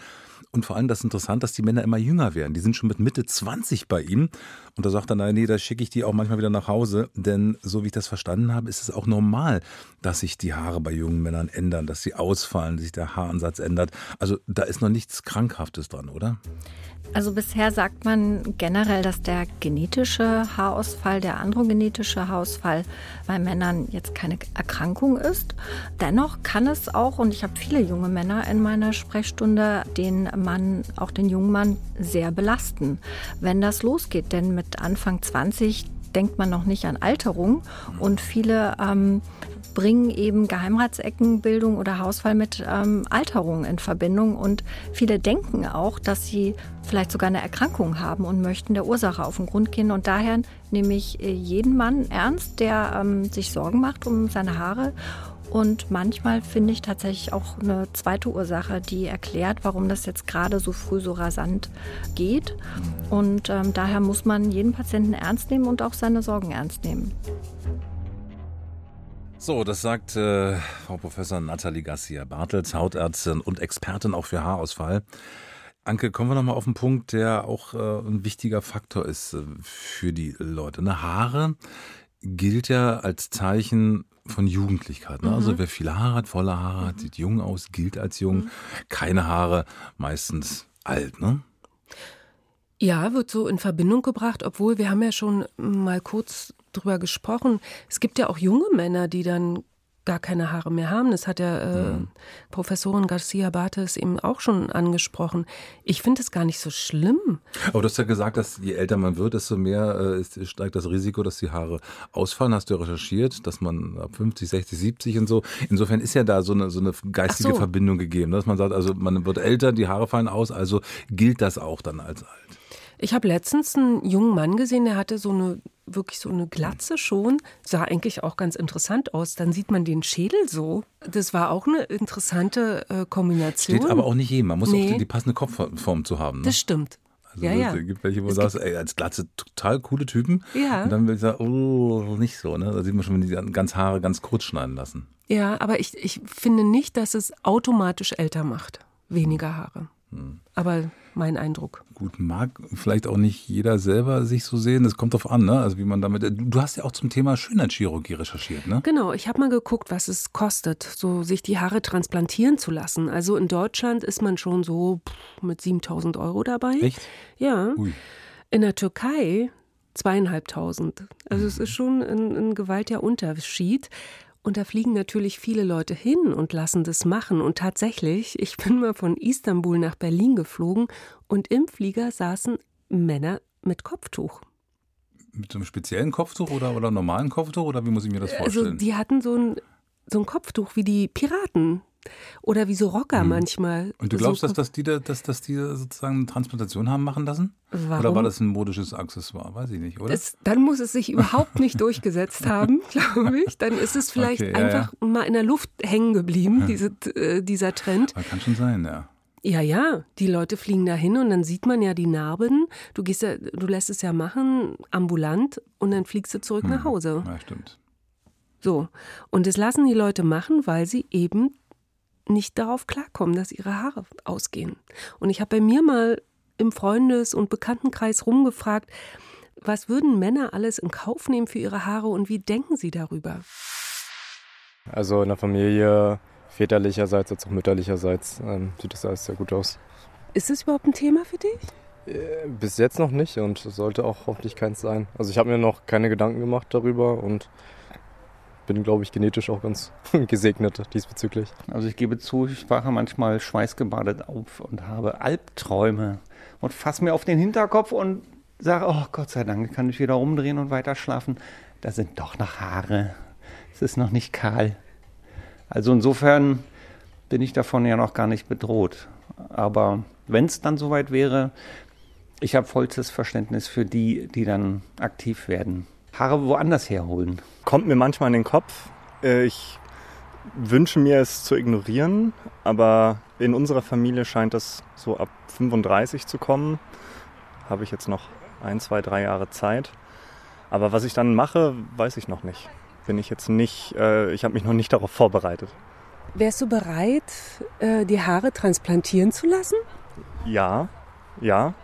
Und vor allem das ist interessant, dass die Männer immer jünger werden. Die sind schon mit Mitte 20 bei ihm. Und da sagt er, nein, nee, da schicke ich die auch manchmal wieder nach Hause. Denn so wie ich das verstanden habe, ist es auch normal, dass sich die Haare bei jungen Männern ändern, dass sie ausfallen, dass sich der Haaransatz ändert. Also da ist noch nichts Krankhaftes dran, oder? Also bisher sagt man generell, dass der genetische Haarausfall, der androgenetische Haarausfall bei Männern jetzt keine Erkrankung ist. Dennoch kann es auch, und ich habe viele junge Männer in meiner Sprechstunde, den Mann, auch den jungen Mann sehr belasten, wenn das losgeht. Denn mit Anfang 20 denkt man noch nicht an Alterung und viele ähm, bringen eben Geheimratseckenbildung oder Hausfall mit ähm, Alterung in Verbindung. Und viele denken auch, dass sie vielleicht sogar eine Erkrankung haben und möchten der Ursache auf den Grund gehen. Und daher nehme ich äh, jeden Mann ernst, der ähm, sich Sorgen macht um seine Haare und manchmal finde ich tatsächlich auch eine zweite Ursache, die erklärt, warum das jetzt gerade so früh so rasant geht. Und ähm, daher muss man jeden Patienten ernst nehmen und auch seine Sorgen ernst nehmen. So, das sagt äh, Frau Professor Nathalie Garcia Bartels, Hautärztin und Expertin auch für Haarausfall. Anke, kommen wir nochmal auf einen Punkt, der auch äh, ein wichtiger Faktor ist äh, für die Leute. Eine Haare gilt ja als Zeichen von Jugendlichkeit. Ne? Also mhm. Also wer viele Haare hat, volle Haare hat, sieht jung aus, gilt als jung. Mhm. Keine Haare, meistens alt, ne? Ja, wird so in Verbindung gebracht, obwohl wir haben ja schon mal kurz drüber gesprochen. Es gibt ja auch junge Männer, die dann gar keine Haare mehr haben. Das hat ja äh, mhm. Professorin Garcia Bartes eben auch schon angesprochen. Ich finde es gar nicht so schlimm. Aber du hast ja gesagt, dass je älter man wird, desto mehr äh, ist, steigt das Risiko, dass die Haare ausfallen. Hast du ja recherchiert, dass man ab 50, 60, 70 und so. Insofern ist ja da so eine, so eine geistige so. Verbindung gegeben, dass man sagt, also man wird älter, die Haare fallen aus, also gilt das auch dann als alt. Ich habe letztens einen jungen Mann gesehen, der hatte so eine wirklich so eine Glatze schon, sah eigentlich auch ganz interessant aus. Dann sieht man den Schädel so. Das war auch eine interessante äh, Kombination. Steht aber auch nicht jedem. Man muss nee. auch die, die, passende Kopfform zu haben. Ne? Das stimmt. Also ja, ja. Es gibt welche, wo du sagst, ey, als Glatze total coole Typen. Ja. Und dann will ich sagen, oh, nicht so. Ne? Da sieht man schon, wenn die ganz Haare ganz kurz schneiden lassen. Ja, aber ich, ich finde nicht, dass es automatisch älter macht. Weniger Haare. Hm. Aber mein Eindruck. Gut, mag vielleicht auch nicht jeder selber sich so sehen. Das kommt drauf an, ne? Also wie man damit. Du hast ja auch zum Thema Schönheitschirurgie recherchiert, ne? Genau, ich habe mal geguckt, was es kostet, so sich die Haare transplantieren zu lassen. Also in Deutschland ist man schon so mit 7000 Euro dabei. Echt? Ja. Ui. In der Türkei zweieinhalbtausend. Also es ist schon ein, ein gewaltiger Unterschied. Und da fliegen natürlich viele Leute hin und lassen das machen. Und tatsächlich, ich bin mal von Istanbul nach Berlin geflogen und im Flieger saßen Männer mit Kopftuch. Mit so einem speziellen Kopftuch oder, oder normalen Kopftuch oder wie muss ich mir das also, vorstellen? Also die hatten so ein, so ein Kopftuch wie die Piraten. Oder wie so Rocker hm. manchmal. Und du glaubst, so dass, dass, die da, dass, dass die sozusagen eine Transplantation haben machen lassen? Warum? Oder war das ein modisches Accessoire? Weiß ich nicht, oder? Das, dann muss es sich überhaupt nicht durchgesetzt haben, glaube ich. Dann ist es vielleicht okay, ja, einfach ja. mal in der Luft hängen geblieben, diese, äh, dieser Trend. Das kann schon sein, ja. Ja, ja, die Leute fliegen dahin und dann sieht man ja die Narben. Du gehst ja, du lässt es ja machen, ambulant, und dann fliegst du zurück hm. nach Hause. Ja, stimmt. So. Und das lassen die Leute machen, weil sie eben nicht darauf klarkommen, dass ihre Haare ausgehen. Und ich habe bei mir mal im Freundes- und Bekanntenkreis rumgefragt, was würden Männer alles in Kauf nehmen für ihre Haare und wie denken sie darüber? Also in der Familie väterlicherseits als auch mütterlicherseits ähm, sieht das alles sehr gut aus. Ist das überhaupt ein Thema für dich? Äh, bis jetzt noch nicht und sollte auch hoffentlich keins sein. Also ich habe mir noch keine Gedanken gemacht darüber und bin, glaube ich, genetisch auch ganz gesegnet diesbezüglich. Also ich gebe zu, ich wache manchmal schweißgebadet auf und habe Albträume und fasse mir auf den Hinterkopf und sage, oh Gott sei Dank, kann ich wieder umdrehen und weiter schlafen. Da sind doch noch Haare. Es ist noch nicht kahl. Also insofern bin ich davon ja noch gar nicht bedroht. Aber wenn es dann soweit wäre, ich habe vollstes Verständnis für die, die dann aktiv werden. Haare woanders herholen. Kommt mir manchmal in den Kopf. Äh, ich wünsche mir es zu ignorieren, aber in unserer Familie scheint es so ab 35 zu kommen. Habe ich jetzt noch ein, zwei, drei Jahre Zeit. Aber was ich dann mache, weiß ich noch nicht. Bin ich jetzt nicht, äh, ich habe mich noch nicht darauf vorbereitet. Wärst du bereit, äh, die Haare transplantieren zu lassen? Ja, ja.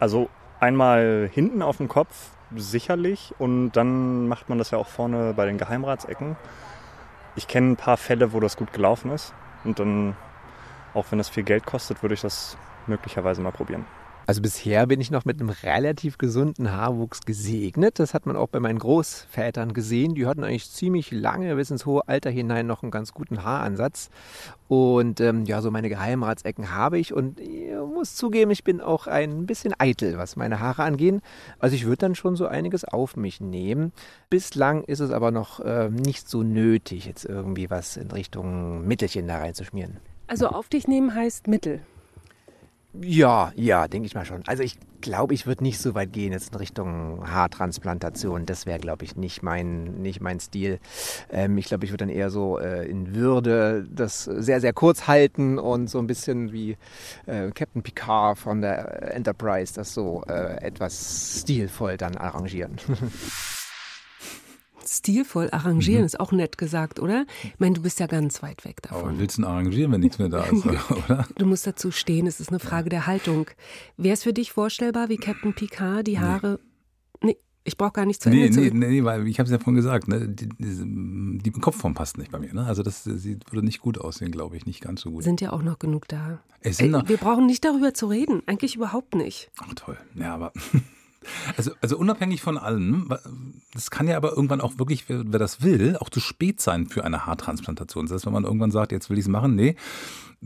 Also einmal hinten auf dem Kopf sicherlich. Und dann macht man das ja auch vorne bei den Geheimratsecken. Ich kenne ein paar Fälle, wo das gut gelaufen ist. Und dann, auch wenn das viel Geld kostet, würde ich das möglicherweise mal probieren. Also bisher bin ich noch mit einem relativ gesunden Haarwuchs gesegnet. Das hat man auch bei meinen Großvätern gesehen. Die hatten eigentlich ziemlich lange bis ins hohe Alter hinein noch einen ganz guten Haaransatz. Und ähm, ja, so meine Geheimratsecken habe ich. Und ich muss zugeben, ich bin auch ein bisschen eitel, was meine Haare angehen. Also ich würde dann schon so einiges auf mich nehmen. Bislang ist es aber noch äh, nicht so nötig, jetzt irgendwie was in Richtung Mittelchen da reinzuschmieren. Also auf dich nehmen heißt Mittel. Ja, ja, denke ich mal schon. Also ich glaube, ich würde nicht so weit gehen jetzt in Richtung Haartransplantation. Das wäre, glaube ich, nicht mein, nicht mein Stil. Ähm, ich glaube, ich würde dann eher so äh, in Würde das sehr, sehr kurz halten und so ein bisschen wie äh, Captain Picard von der Enterprise das so äh, etwas stilvoll dann arrangieren. Stilvoll arrangieren mhm. ist auch nett gesagt, oder? Ich meine, du bist ja ganz weit weg davon. Aber willst du arrangieren, wenn nichts mehr da ist, oder? Du musst dazu stehen, es ist eine Frage der Haltung. Wäre es für dich vorstellbar, wie Captain Picard die Haare. Nee, nee ich brauche gar nicht zu nee, Ende nee, nee, nee, weil ich habe es ja vorhin gesagt, ne, die, die, die, Kopfform passt nicht bei mir. Ne? Also das sieht, würde nicht gut aussehen, glaube ich, nicht ganz so gut. Sind ja auch noch genug da. Es sind Ey, wir brauchen nicht darüber zu reden, eigentlich überhaupt nicht. Ach toll, ja, aber Also, also unabhängig von allem, das kann ja aber irgendwann auch wirklich, wer, wer das will, auch zu spät sein für eine Haartransplantation. Das heißt, wenn man irgendwann sagt, jetzt will ich es machen, nee,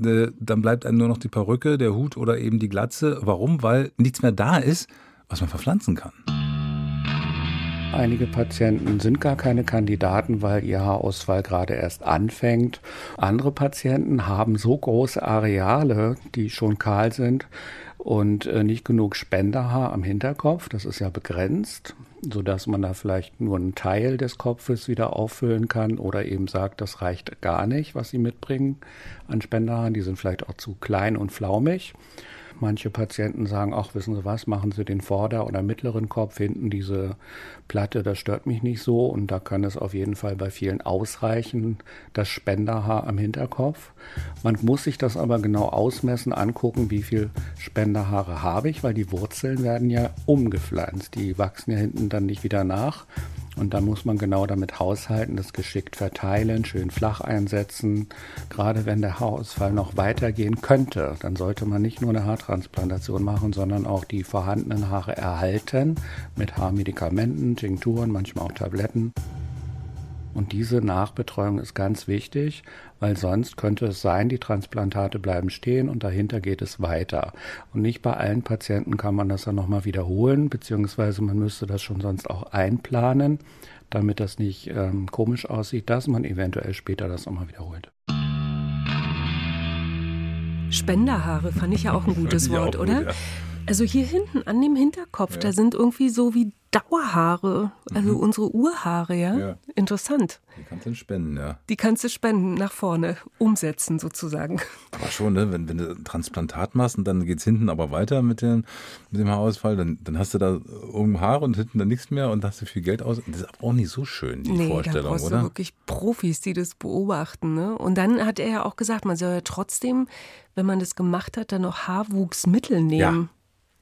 äh, dann bleibt einem nur noch die Perücke, der Hut oder eben die Glatze. Warum? Weil nichts mehr da ist, was man verpflanzen kann. Einige Patienten sind gar keine Kandidaten, weil ihr Haarausfall gerade erst anfängt. Andere Patienten haben so große Areale, die schon kahl sind, und äh, nicht genug Spenderhaar am Hinterkopf. Das ist ja begrenzt, so dass man da vielleicht nur einen Teil des Kopfes wieder auffüllen kann oder eben sagt, das reicht gar nicht, was sie mitbringen an Spenderhaaren. Die sind vielleicht auch zu klein und flaumig. Manche Patienten sagen, ach, wissen Sie was, machen Sie den Vorder- oder mittleren Kopf, hinten diese Platte, das stört mich nicht so. Und da kann es auf jeden Fall bei vielen ausreichen, das Spenderhaar am Hinterkopf. Man muss sich das aber genau ausmessen, angucken, wie viel Spenderhaare habe ich, weil die Wurzeln werden ja umgepflanzt. Die wachsen ja hinten dann nicht wieder nach. Und dann muss man genau damit haushalten, das geschickt verteilen, schön flach einsetzen. Gerade wenn der Haarausfall noch weitergehen könnte, dann sollte man nicht nur eine Haartransplantation machen, sondern auch die vorhandenen Haare erhalten mit Haarmedikamenten, Tinkturen, manchmal auch Tabletten. Und diese Nachbetreuung ist ganz wichtig, weil sonst könnte es sein, die Transplantate bleiben stehen und dahinter geht es weiter. Und nicht bei allen Patienten kann man das dann nochmal wiederholen, beziehungsweise man müsste das schon sonst auch einplanen, damit das nicht ähm, komisch aussieht, dass man eventuell später das nochmal wiederholt. Spenderhaare fand ich ja auch ein gutes Wort, oder? ja. Also hier hinten an dem Hinterkopf, ja. da sind irgendwie so wie Dauerhaare, also mhm. unsere Urhaare, ja? ja? Interessant. Die kannst du spenden, ja. Die kannst du spenden, nach vorne, umsetzen sozusagen. Aber schon, ne? wenn, wenn du ein Transplantat machst und dann geht es hinten aber weiter mit dem, mit dem Haarausfall, dann, dann hast du da oben Haare und hinten dann nichts mehr und hast du viel Geld aus. Das ist aber auch nicht so schön, die nee, Vorstellung, da brauchst oder? Du wirklich Profis, die das beobachten. Ne? Und dann hat er ja auch gesagt, man soll ja trotzdem, wenn man das gemacht hat, dann noch Haarwuchsmittel nehmen. Ja.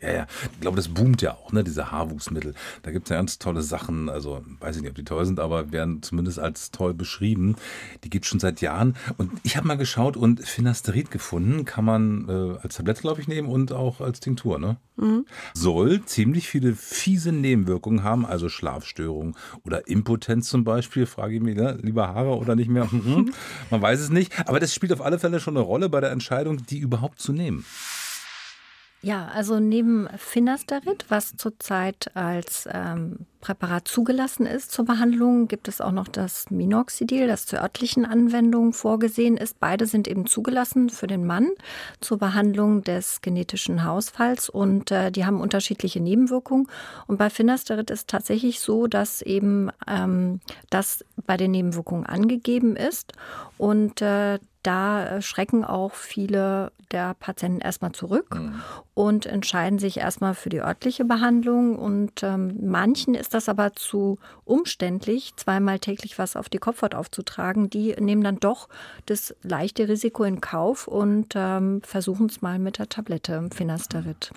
Ja, ja. Ich glaube, das boomt ja auch, ne, diese Haarwuchsmittel. Da gibt es ja ganz tolle Sachen. Also, weiß ich nicht, ob die toll sind, aber werden zumindest als toll beschrieben. Die gibt es schon seit Jahren. Und ich habe mal geschaut und Finasterid gefunden. Kann man äh, als Tablette, glaube ich, nehmen und auch als Tinktur, ne? Mhm. Soll ziemlich viele fiese Nebenwirkungen haben, also Schlafstörungen oder Impotenz zum Beispiel. Frage ich mich, ne? lieber Haare oder nicht mehr? Mhm. Man weiß es nicht. Aber das spielt auf alle Fälle schon eine Rolle bei der Entscheidung, die überhaupt zu nehmen. Ja, also neben Finasterid, was zurzeit als ähm, Präparat zugelassen ist zur Behandlung, gibt es auch noch das Minoxidil, das zur örtlichen Anwendung vorgesehen ist. Beide sind eben zugelassen für den Mann zur Behandlung des genetischen Hausfalls und äh, die haben unterschiedliche Nebenwirkungen. Und bei Finasterid ist tatsächlich so, dass eben ähm, das bei den Nebenwirkungen angegeben ist und äh, da schrecken auch viele der Patienten erstmal zurück mhm. und entscheiden sich erstmal für die örtliche Behandlung. Und ähm, manchen ist das aber zu umständlich, zweimal täglich was auf die Kopfhaut aufzutragen. Die nehmen dann doch das leichte Risiko in Kauf und ähm, versuchen es mal mit der Tablette Finasterid.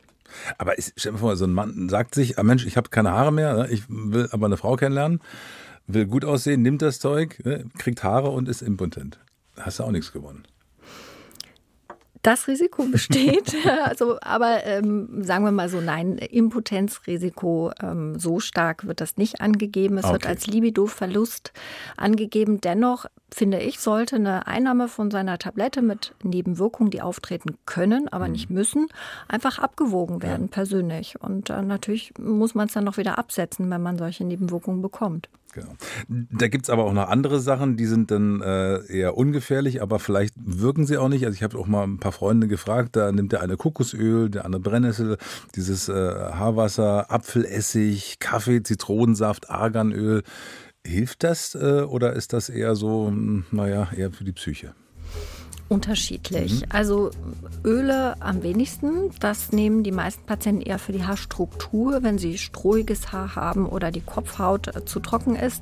Aber ich, stell mir vor, so ein Mann sagt sich, ah Mensch, ich habe keine Haare mehr, ne? ich will aber eine Frau kennenlernen, will gut aussehen, nimmt das Zeug, ne? kriegt Haare und ist impotent. Hast du auch nichts gewonnen Das Risiko besteht. also, aber ähm, sagen wir mal so, nein, Impotenzrisiko ähm, so stark wird das nicht angegeben. Es okay. wird als Libido-Verlust angegeben. Dennoch finde ich, sollte eine Einnahme von seiner Tablette mit Nebenwirkungen, die auftreten können, aber mhm. nicht müssen, einfach abgewogen werden ja. persönlich. Und äh, natürlich muss man es dann noch wieder absetzen, wenn man solche Nebenwirkungen bekommt. Genau. Da gibt es aber auch noch andere Sachen, die sind dann äh, eher ungefährlich, aber vielleicht wirken sie auch nicht. Also ich habe auch mal ein paar Freunde gefragt, da nimmt der eine Kokosöl, der andere Brennnessel, dieses äh, Haarwasser, Apfelessig, Kaffee, Zitronensaft, Arganöl. Hilft das äh, oder ist das eher so, hm, naja, eher für die Psyche? Unterschiedlich. Mhm. Also Öle am wenigsten. Das nehmen die meisten Patienten eher für die Haarstruktur. Wenn sie strohiges Haar haben oder die Kopfhaut äh, zu trocken ist,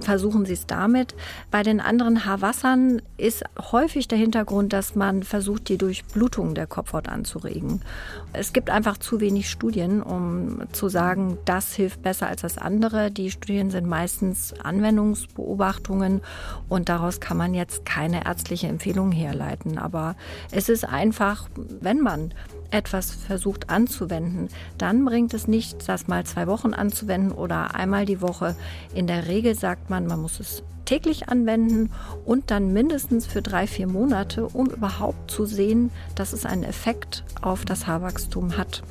versuchen sie es damit. Bei den anderen Haarwassern ist häufig der Hintergrund, dass man versucht, die Durchblutung der Kopfhaut anzuregen. Es gibt einfach zu wenig Studien, um zu sagen, das hilft besser als das andere. Die Studien sind meistens Anwendungsbeobachtungen und daraus kann man jetzt keine ärztliche Empfehlung her herleiten. Aber es ist einfach, wenn man etwas versucht anzuwenden, dann bringt es nicht, das mal zwei Wochen anzuwenden oder einmal die Woche. In der Regel sagt man, man muss es täglich anwenden und dann mindestens für drei, vier Monate, um überhaupt zu sehen, dass es einen Effekt auf das Haarwachstum hat.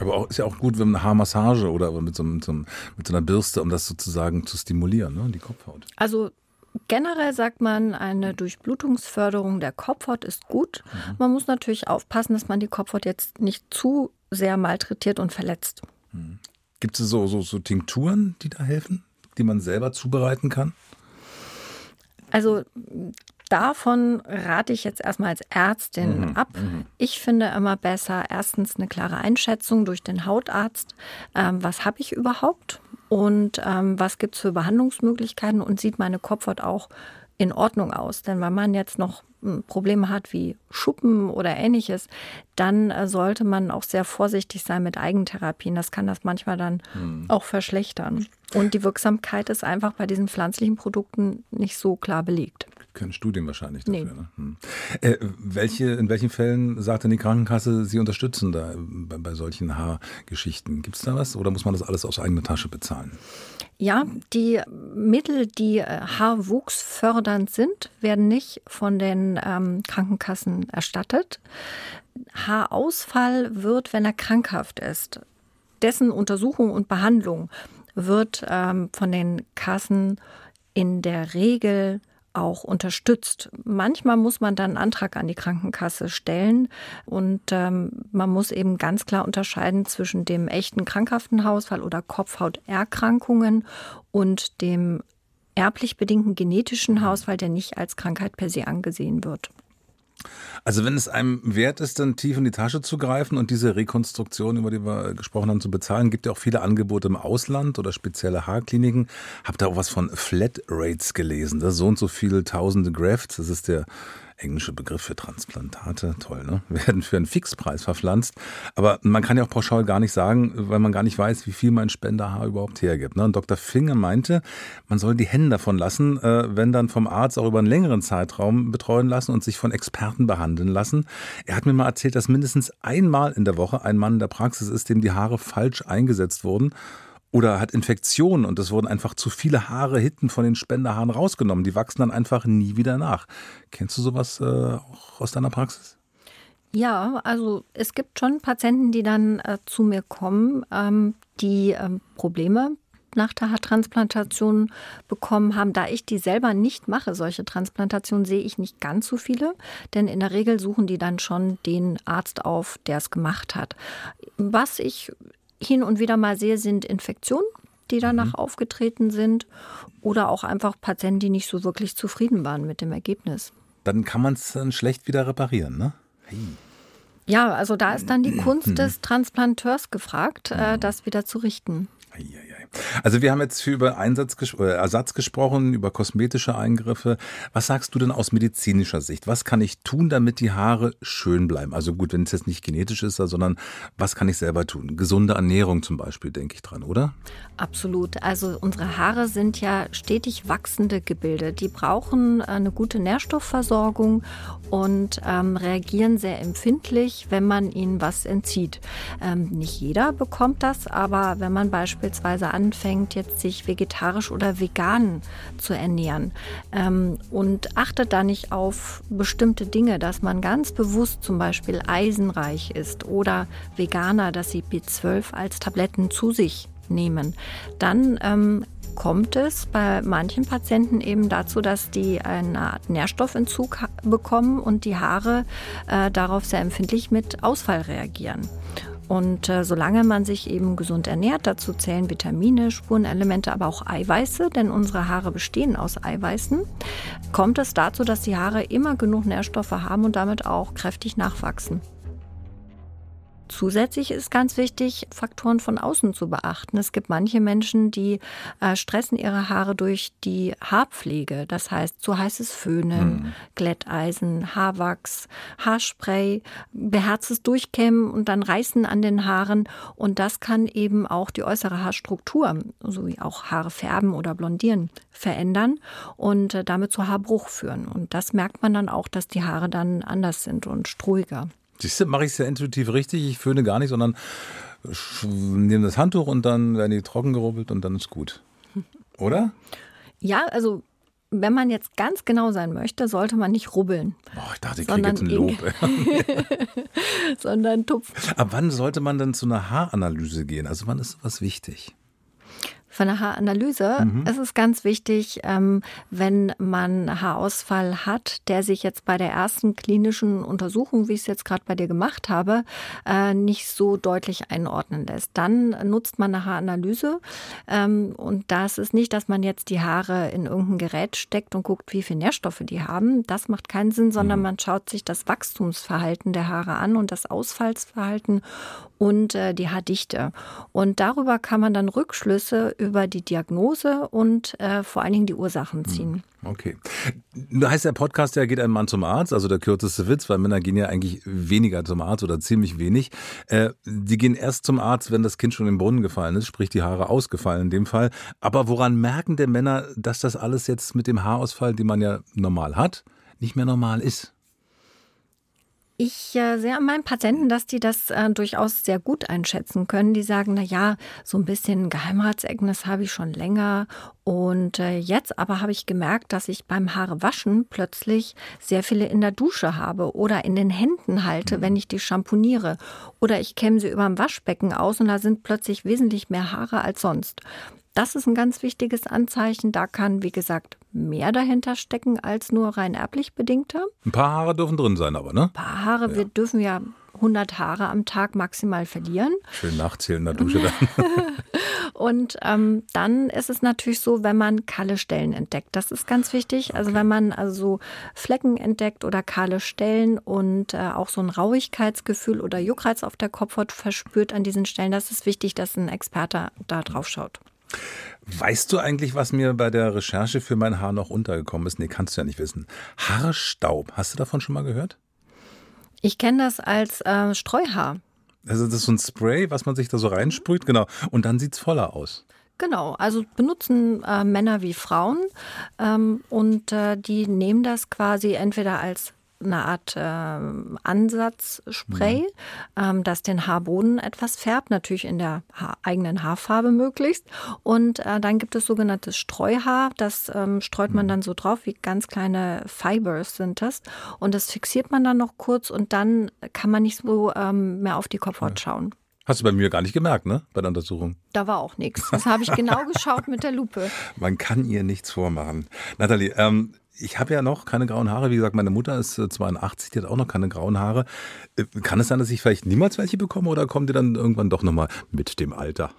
Aber auch, ist ja auch gut, wenn eine Haarmassage oder mit so, mit so, mit so einer Bürste, um das sozusagen zu stimulieren, ne, die Kopfhaut. Also Generell sagt man, eine Durchblutungsförderung der Kopfhaut ist gut. Mhm. Man muss natürlich aufpassen, dass man die Kopfhaut jetzt nicht zu sehr malträtiert und verletzt. Mhm. Gibt es so, so, so Tinkturen, die da helfen, die man selber zubereiten kann? Also davon rate ich jetzt erstmal als Ärztin mhm, ab. Mhm. Ich finde immer besser erstens eine klare Einschätzung durch den Hautarzt. Ähm, was habe ich überhaupt? Und ähm, was gibt es für Behandlungsmöglichkeiten und sieht meine Kopfhaut auch in Ordnung aus. Denn wenn man jetzt noch hm, Probleme hat wie Schuppen oder ähnliches, dann äh, sollte man auch sehr vorsichtig sein mit Eigentherapien. Das kann das manchmal dann hm. auch verschlechtern. Und die Wirksamkeit ist einfach bei diesen pflanzlichen Produkten nicht so klar belegt keine Studien wahrscheinlich dafür. Nee. Ne? Hm. Äh, welche, in welchen Fällen sagt denn die Krankenkasse, Sie unterstützen da bei, bei solchen Haargeschichten? Gibt es da was oder muss man das alles aus eigener Tasche bezahlen? Ja, die Mittel, die äh, haarwuchsfördernd sind, werden nicht von den ähm, Krankenkassen erstattet. Haarausfall wird, wenn er krankhaft ist. Dessen Untersuchung und Behandlung wird ähm, von den Kassen in der Regel auch unterstützt. Manchmal muss man dann einen Antrag an die Krankenkasse stellen und ähm, man muss eben ganz klar unterscheiden zwischen dem echten krankhaften Hausfall oder Kopfhauterkrankungen und dem erblich bedingten genetischen Hausfall, der nicht als Krankheit per se angesehen wird. Also wenn es einem wert ist, dann tief in die Tasche zu greifen und diese Rekonstruktion, über die wir gesprochen haben, zu bezahlen, gibt ja auch viele Angebote im Ausland oder spezielle Haarkliniken. Hab da auch was von Flat Rates gelesen. Das so und so viele tausende Grafts, das ist der englische Begriff für Transplantate, toll, ne? Werden für einen Fixpreis verpflanzt. Aber man kann ja auch pauschal gar nicht sagen, weil man gar nicht weiß, wie viel mein Spenderhaar überhaupt hergibt. Ne? Und Dr. Finger meinte, man soll die Hände davon lassen, äh, wenn dann vom Arzt auch über einen längeren Zeitraum betreuen lassen und sich von Experten behandeln lassen. Er hat mir mal erzählt, dass mindestens einmal in der Woche ein Mann in der Praxis ist, dem die Haare falsch eingesetzt wurden oder hat Infektionen und es wurden einfach zu viele Haare hinten von den Spenderhaaren rausgenommen. Die wachsen dann einfach nie wieder nach. Kennst du sowas äh, auch aus deiner Praxis? Ja, also es gibt schon Patienten, die dann äh, zu mir kommen, ähm, die ähm, Probleme nach der Haartransplantation bekommen haben. Da ich die selber nicht mache, solche Transplantationen, sehe ich nicht ganz so viele, denn in der Regel suchen die dann schon den Arzt auf, der es gemacht hat. Was ich hin und wieder mal sehe, sind Infektionen, die danach mhm. aufgetreten sind oder auch einfach Patienten, die nicht so wirklich zufrieden waren mit dem Ergebnis. Dann kann man es dann schlecht wieder reparieren, ne? Hey. Ja, also da ist dann die Kunst des Transplanteurs gefragt, äh, mhm. das wieder zu richten. Also wir haben jetzt viel über Einsatz, Ersatz gesprochen, über kosmetische Eingriffe. Was sagst du denn aus medizinischer Sicht? Was kann ich tun, damit die Haare schön bleiben? Also gut, wenn es jetzt nicht genetisch ist, sondern was kann ich selber tun? Gesunde Ernährung zum Beispiel, denke ich dran, oder? Absolut. Also unsere Haare sind ja stetig wachsende Gebilde. Die brauchen äh, eine gute Nährstoffversorgung und ähm, reagieren sehr empfindlich, wenn man ihnen was entzieht. Ähm, nicht jeder bekommt das, aber wenn man beispielsweise anfängt, jetzt sich vegetarisch oder vegan zu ernähren ähm, und achtet da nicht auf bestimmte Dinge, dass man ganz bewusst zum Beispiel eisenreich ist oder Veganer, dass sie B12 als Tabletten zu sich nehmen, dann ähm, kommt es bei manchen Patienten eben dazu, dass die eine Art Nährstoffentzug bekommen und die Haare äh, darauf sehr empfindlich mit Ausfall reagieren. Und äh, solange man sich eben gesund ernährt, dazu zählen Vitamine, Spurenelemente, aber auch Eiweiße, denn unsere Haare bestehen aus Eiweißen, kommt es dazu, dass die Haare immer genug Nährstoffe haben und damit auch kräftig nachwachsen. Zusätzlich ist ganz wichtig, Faktoren von außen zu beachten. Es gibt manche Menschen, die äh, stressen ihre Haare durch die Haarpflege. Das heißt, zu heißes Föhnen, hm. Glätteisen, Haarwachs, Haarspray, beherztes Durchkämmen und dann Reißen an den Haaren. Und das kann eben auch die äußere Haarstruktur, sowie auch Haare färben oder blondieren, verändern und äh, damit zu Haarbruch führen. Und das merkt man dann auch, dass die Haare dann anders sind und struhiger. Siehst du, mache ich es ja intuitiv richtig. Ich föhne gar nicht, sondern nehme das Handtuch und dann werden die trocken gerubbelt und dann ist gut. Oder? Ja, also wenn man jetzt ganz genau sein möchte, sollte man nicht rubbeln. Boah, ich dachte, ich kriege jetzt ein Lob. sondern tupfen. Ab wann sollte man denn zu einer Haaranalyse gehen? Also wann ist was wichtig? Für eine Haaranalyse mhm. ist es ganz wichtig, ähm, wenn man Haarausfall hat, der sich jetzt bei der ersten klinischen Untersuchung, wie ich es jetzt gerade bei dir gemacht habe, äh, nicht so deutlich einordnen lässt. Dann nutzt man eine Haaranalyse ähm, und das ist nicht, dass man jetzt die Haare in irgendein Gerät steckt und guckt, wie viele Nährstoffe die haben. Das macht keinen Sinn, sondern mhm. man schaut sich das Wachstumsverhalten der Haare an und das Ausfallsverhalten und äh, die Haardichte. Und darüber kann man dann Rückschlüsse über die Diagnose und äh, vor allen Dingen die Ursachen hm, ziehen. Okay. Da heißt der Podcast ja, geht ein Mann zum Arzt, also der kürzeste Witz, weil Männer gehen ja eigentlich weniger zum Arzt oder ziemlich wenig. Äh, die gehen erst zum Arzt, wenn das Kind schon im Brunnen gefallen ist, sprich die Haare ausgefallen in dem Fall. Aber woran merken der Männer, dass das alles jetzt mit dem Haarausfall, den man ja normal hat, nicht mehr normal ist? Ich äh, sehe an meinen Patienten, dass die das äh, durchaus sehr gut einschätzen können. Die sagen, na ja, so ein bisschen Geheimratsecken, habe ich schon länger. Und äh, jetzt aber habe ich gemerkt, dass ich beim Haarewaschen plötzlich sehr viele in der Dusche habe oder in den Händen halte, wenn ich die shampooniere. Oder ich kämme sie über dem Waschbecken aus und da sind plötzlich wesentlich mehr Haare als sonst. Das ist ein ganz wichtiges Anzeichen. Da kann, wie gesagt, mehr dahinter stecken als nur rein erblich bedingte. Ein paar Haare dürfen drin sein, aber, ne? Ein paar Haare. Ja. Wir dürfen ja 100 Haare am Tag maximal verlieren. Schön nachzählen in der Dusche dann. und ähm, dann ist es natürlich so, wenn man kahle Stellen entdeckt. Das ist ganz wichtig. Also okay. wenn man also Flecken entdeckt oder kahle Stellen und äh, auch so ein Rauigkeitsgefühl oder Juckreiz auf der Kopfhaut verspürt an diesen Stellen, das ist wichtig, dass ein Experte da drauf schaut. Weißt du eigentlich, was mir bei der Recherche für mein Haar noch untergekommen ist? Nee, kannst du ja nicht wissen. Haarstaub. Hast du davon schon mal gehört? Ich kenne das als äh, Streuhaar. Also das ist so ein Spray, was man sich da so reinsprüht, genau. Und dann sieht es voller aus. Genau, also benutzen äh, Männer wie Frauen ähm, und äh, die nehmen das quasi entweder als eine Art äh, Ansatzspray, mhm. ähm, das den Haarboden etwas färbt, natürlich in der ha eigenen Haarfarbe möglichst. Und äh, dann gibt es sogenanntes Streuhaar, das ähm, streut man mhm. dann so drauf, wie ganz kleine Fibers sind das. Und das fixiert man dann noch kurz und dann kann man nicht so ähm, mehr auf die Kopfhaut schauen. Hast du bei mir gar nicht gemerkt, ne? Bei der Untersuchung. Da war auch nichts. Das habe ich genau geschaut mit der Lupe. Man kann ihr nichts vormachen. Nathalie, ähm, ich habe ja noch keine grauen Haare. Wie gesagt, meine Mutter ist 82, äh, die hat auch noch keine grauen Haare. Äh, kann es sein, dass ich vielleicht niemals welche bekomme oder kommt ihr dann irgendwann doch nochmal mit dem Alter?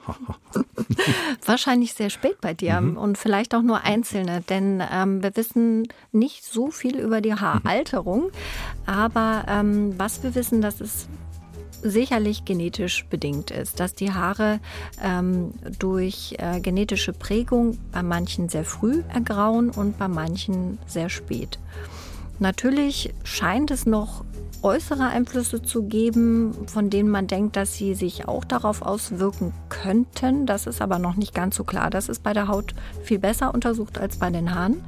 Wahrscheinlich sehr spät bei dir mhm. und vielleicht auch nur einzelne, denn ähm, wir wissen nicht so viel über die Haaralterung. Mhm. Aber ähm, was wir wissen, dass es sicherlich genetisch bedingt ist, dass die Haare ähm, durch äh, genetische Prägung bei manchen sehr früh ergrauen und bei manchen sehr spät. Natürlich scheint es noch äußere Einflüsse zu geben, von denen man denkt, dass sie sich auch darauf auswirken könnten. Das ist aber noch nicht ganz so klar. Das ist bei der Haut viel besser untersucht als bei den Haaren.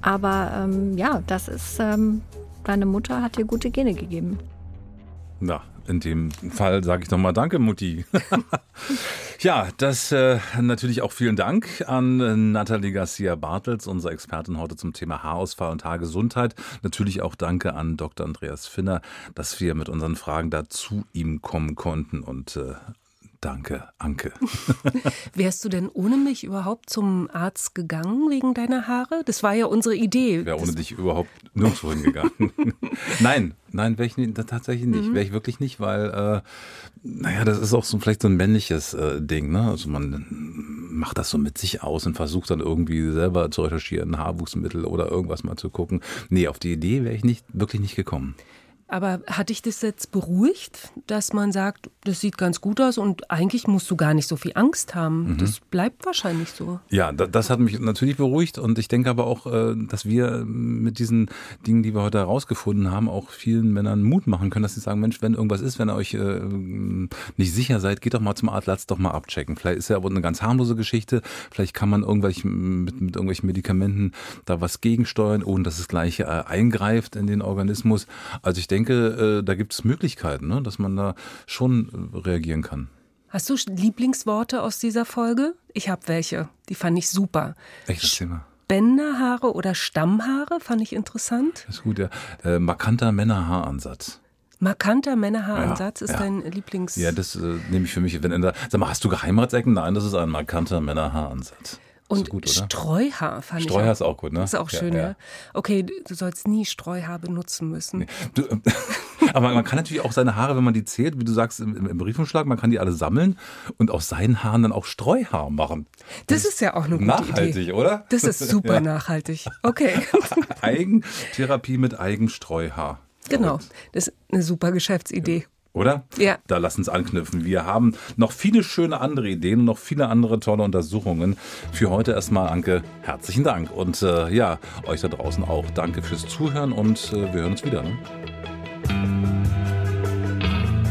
Aber ähm, ja, das ist, ähm, deine Mutter hat dir gute Gene gegeben. Na, in dem Fall sage ich nochmal Danke, Mutti. ja, das äh, natürlich auch vielen Dank an Nathalie Garcia Bartels, unsere Expertin heute zum Thema Haarausfall und Haargesundheit. Natürlich auch Danke an Dr. Andreas Finner, dass wir mit unseren Fragen da zu ihm kommen konnten und äh, Danke, Anke. Wärst du denn ohne mich überhaupt zum Arzt gegangen wegen deiner Haare? Das war ja unsere Idee. Wäre ohne dich überhaupt nirgendwo hingegangen. nein, nein, wäre ich nicht, tatsächlich nicht. Mhm. Wäre ich wirklich nicht, weil, äh, naja, das ist auch so vielleicht so ein männliches äh, Ding, ne? Also man macht das so mit sich aus und versucht dann irgendwie selber zu recherchieren, Haarwuchsmittel oder irgendwas mal zu gucken. Nee, auf die Idee wäre ich nicht, wirklich nicht gekommen. Aber hat dich das jetzt beruhigt, dass man sagt, das sieht ganz gut aus und eigentlich musst du gar nicht so viel Angst haben? Mhm. Das bleibt wahrscheinlich so. Ja, das hat mich natürlich beruhigt und ich denke aber auch, äh, dass wir mit diesen Dingen, die wir heute herausgefunden haben, auch vielen Männern Mut machen können, dass sie sagen, Mensch, wenn irgendwas ist, wenn ihr euch äh, nicht sicher seid, geht doch mal zum Arzt, lasst doch mal abchecken. Vielleicht ist ja aber eine ganz harmlose Geschichte, vielleicht kann man irgendwelche, mit, mit irgendwelchen Medikamenten da was gegensteuern, ohne dass es gleich äh, eingreift in den Organismus. Also ich denke, denke, äh, da gibt es Möglichkeiten, ne? dass man da schon äh, reagieren kann. Hast du Lieblingsworte aus dieser Folge? Ich habe welche. Die fand ich super. Welches Thema? Bänderhaare oder Stammhaare fand ich interessant. Das ist gut, ja. Äh, markanter Männerhaaransatz. Markanter Männerhaaransatz ja, ist ja. dein Lieblings. Ja, das äh, nehme ich für mich. Wenn sag mal, hast du Geheimratsecken? Nein, das ist ein markanter Männerhaaransatz. Und gut, Streuhaar fand Streuhaar ich. Streuhaar ist auch gut, ne? Ist auch schön, ja. ja. Okay, du sollst nie Streuhaar benutzen müssen. Nee. Du, aber man kann natürlich auch seine Haare, wenn man die zählt, wie du sagst, im, im Briefumschlag, man kann die alle sammeln und aus seinen Haaren dann auch Streuhaar machen. Das, das ist ja auch eine gute nachhaltig, Idee. oder? Das ist super ja. nachhaltig. Okay. Eigentherapie mit Eigenstreuhaar. Genau, das ist eine super Geschäftsidee. Oder? Ja. Da lass uns anknüpfen. Wir haben noch viele schöne andere Ideen und noch viele andere tolle Untersuchungen. Für heute erstmal, Anke, herzlichen Dank. Und äh, ja, euch da draußen auch danke fürs Zuhören und äh, wir hören uns wieder. Ne?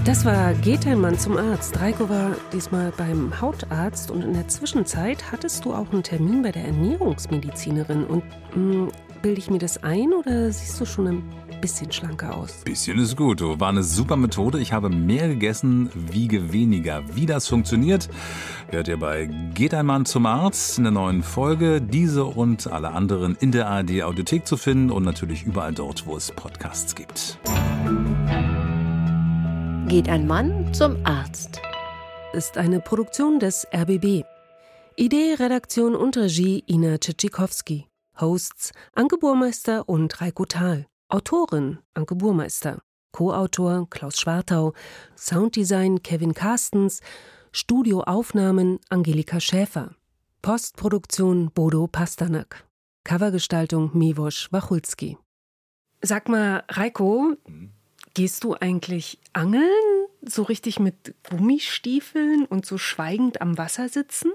Das war Geht ein Mann zum Arzt. Reiko war diesmal beim Hautarzt und in der Zwischenzeit hattest du auch einen Termin bei der Ernährungsmedizinerin. Und mh, hm, bilde ich mir das ein oder siehst du schon ein bisschen schlanker aus. Bisschen ist gut. War eine super Methode. Ich habe mehr gegessen, wiege weniger. Wie das funktioniert, hört ihr bei Geht ein Mann zum Arzt in der neuen Folge. Diese und alle anderen in der ARD Audiothek zu finden und natürlich überall dort, wo es Podcasts gibt. Geht ein Mann zum Arzt. Ist eine Produktion des RBB. Idee, Redaktion und Regie Ina Tschitschikowski. Hosts Anke Burmeister und Reiko Thal. Autorin Anke Burmeister, Co-Autor Klaus Schwartau, Sounddesign Kevin Carstens, Studioaufnahmen Angelika Schäfer, Postproduktion Bodo Pasternak, Covergestaltung Miwosch Wachulski. Sag mal, Reiko, gehst du eigentlich angeln? So richtig mit Gummistiefeln und so schweigend am Wasser sitzen?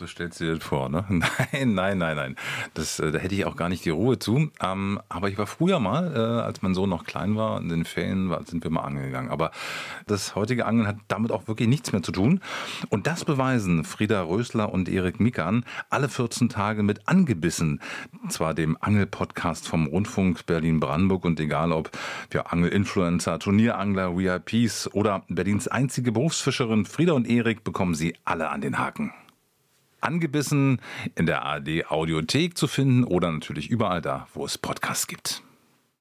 So stellst du dir das vor, ne? Nein, nein, nein, nein. Das, äh, da hätte ich auch gar nicht die Ruhe zu. Ähm, aber ich war früher mal, äh, als mein Sohn noch klein war, in den Ferien war, sind wir mal angeln gegangen. Aber das heutige Angeln hat damit auch wirklich nichts mehr zu tun. Und das beweisen Frieda Rösler und Erik Mikan alle 14 Tage mit angebissen. Zwar dem Angel-Podcast vom Rundfunk Berlin-Brandenburg und egal ob für Angel-Influencer, Turnierangler, VIPs oder Berlins einzige Berufsfischerin Frieda und Erik bekommen sie alle an den Haken angebissen in der ARD Audiothek zu finden oder natürlich überall da, wo es Podcasts gibt.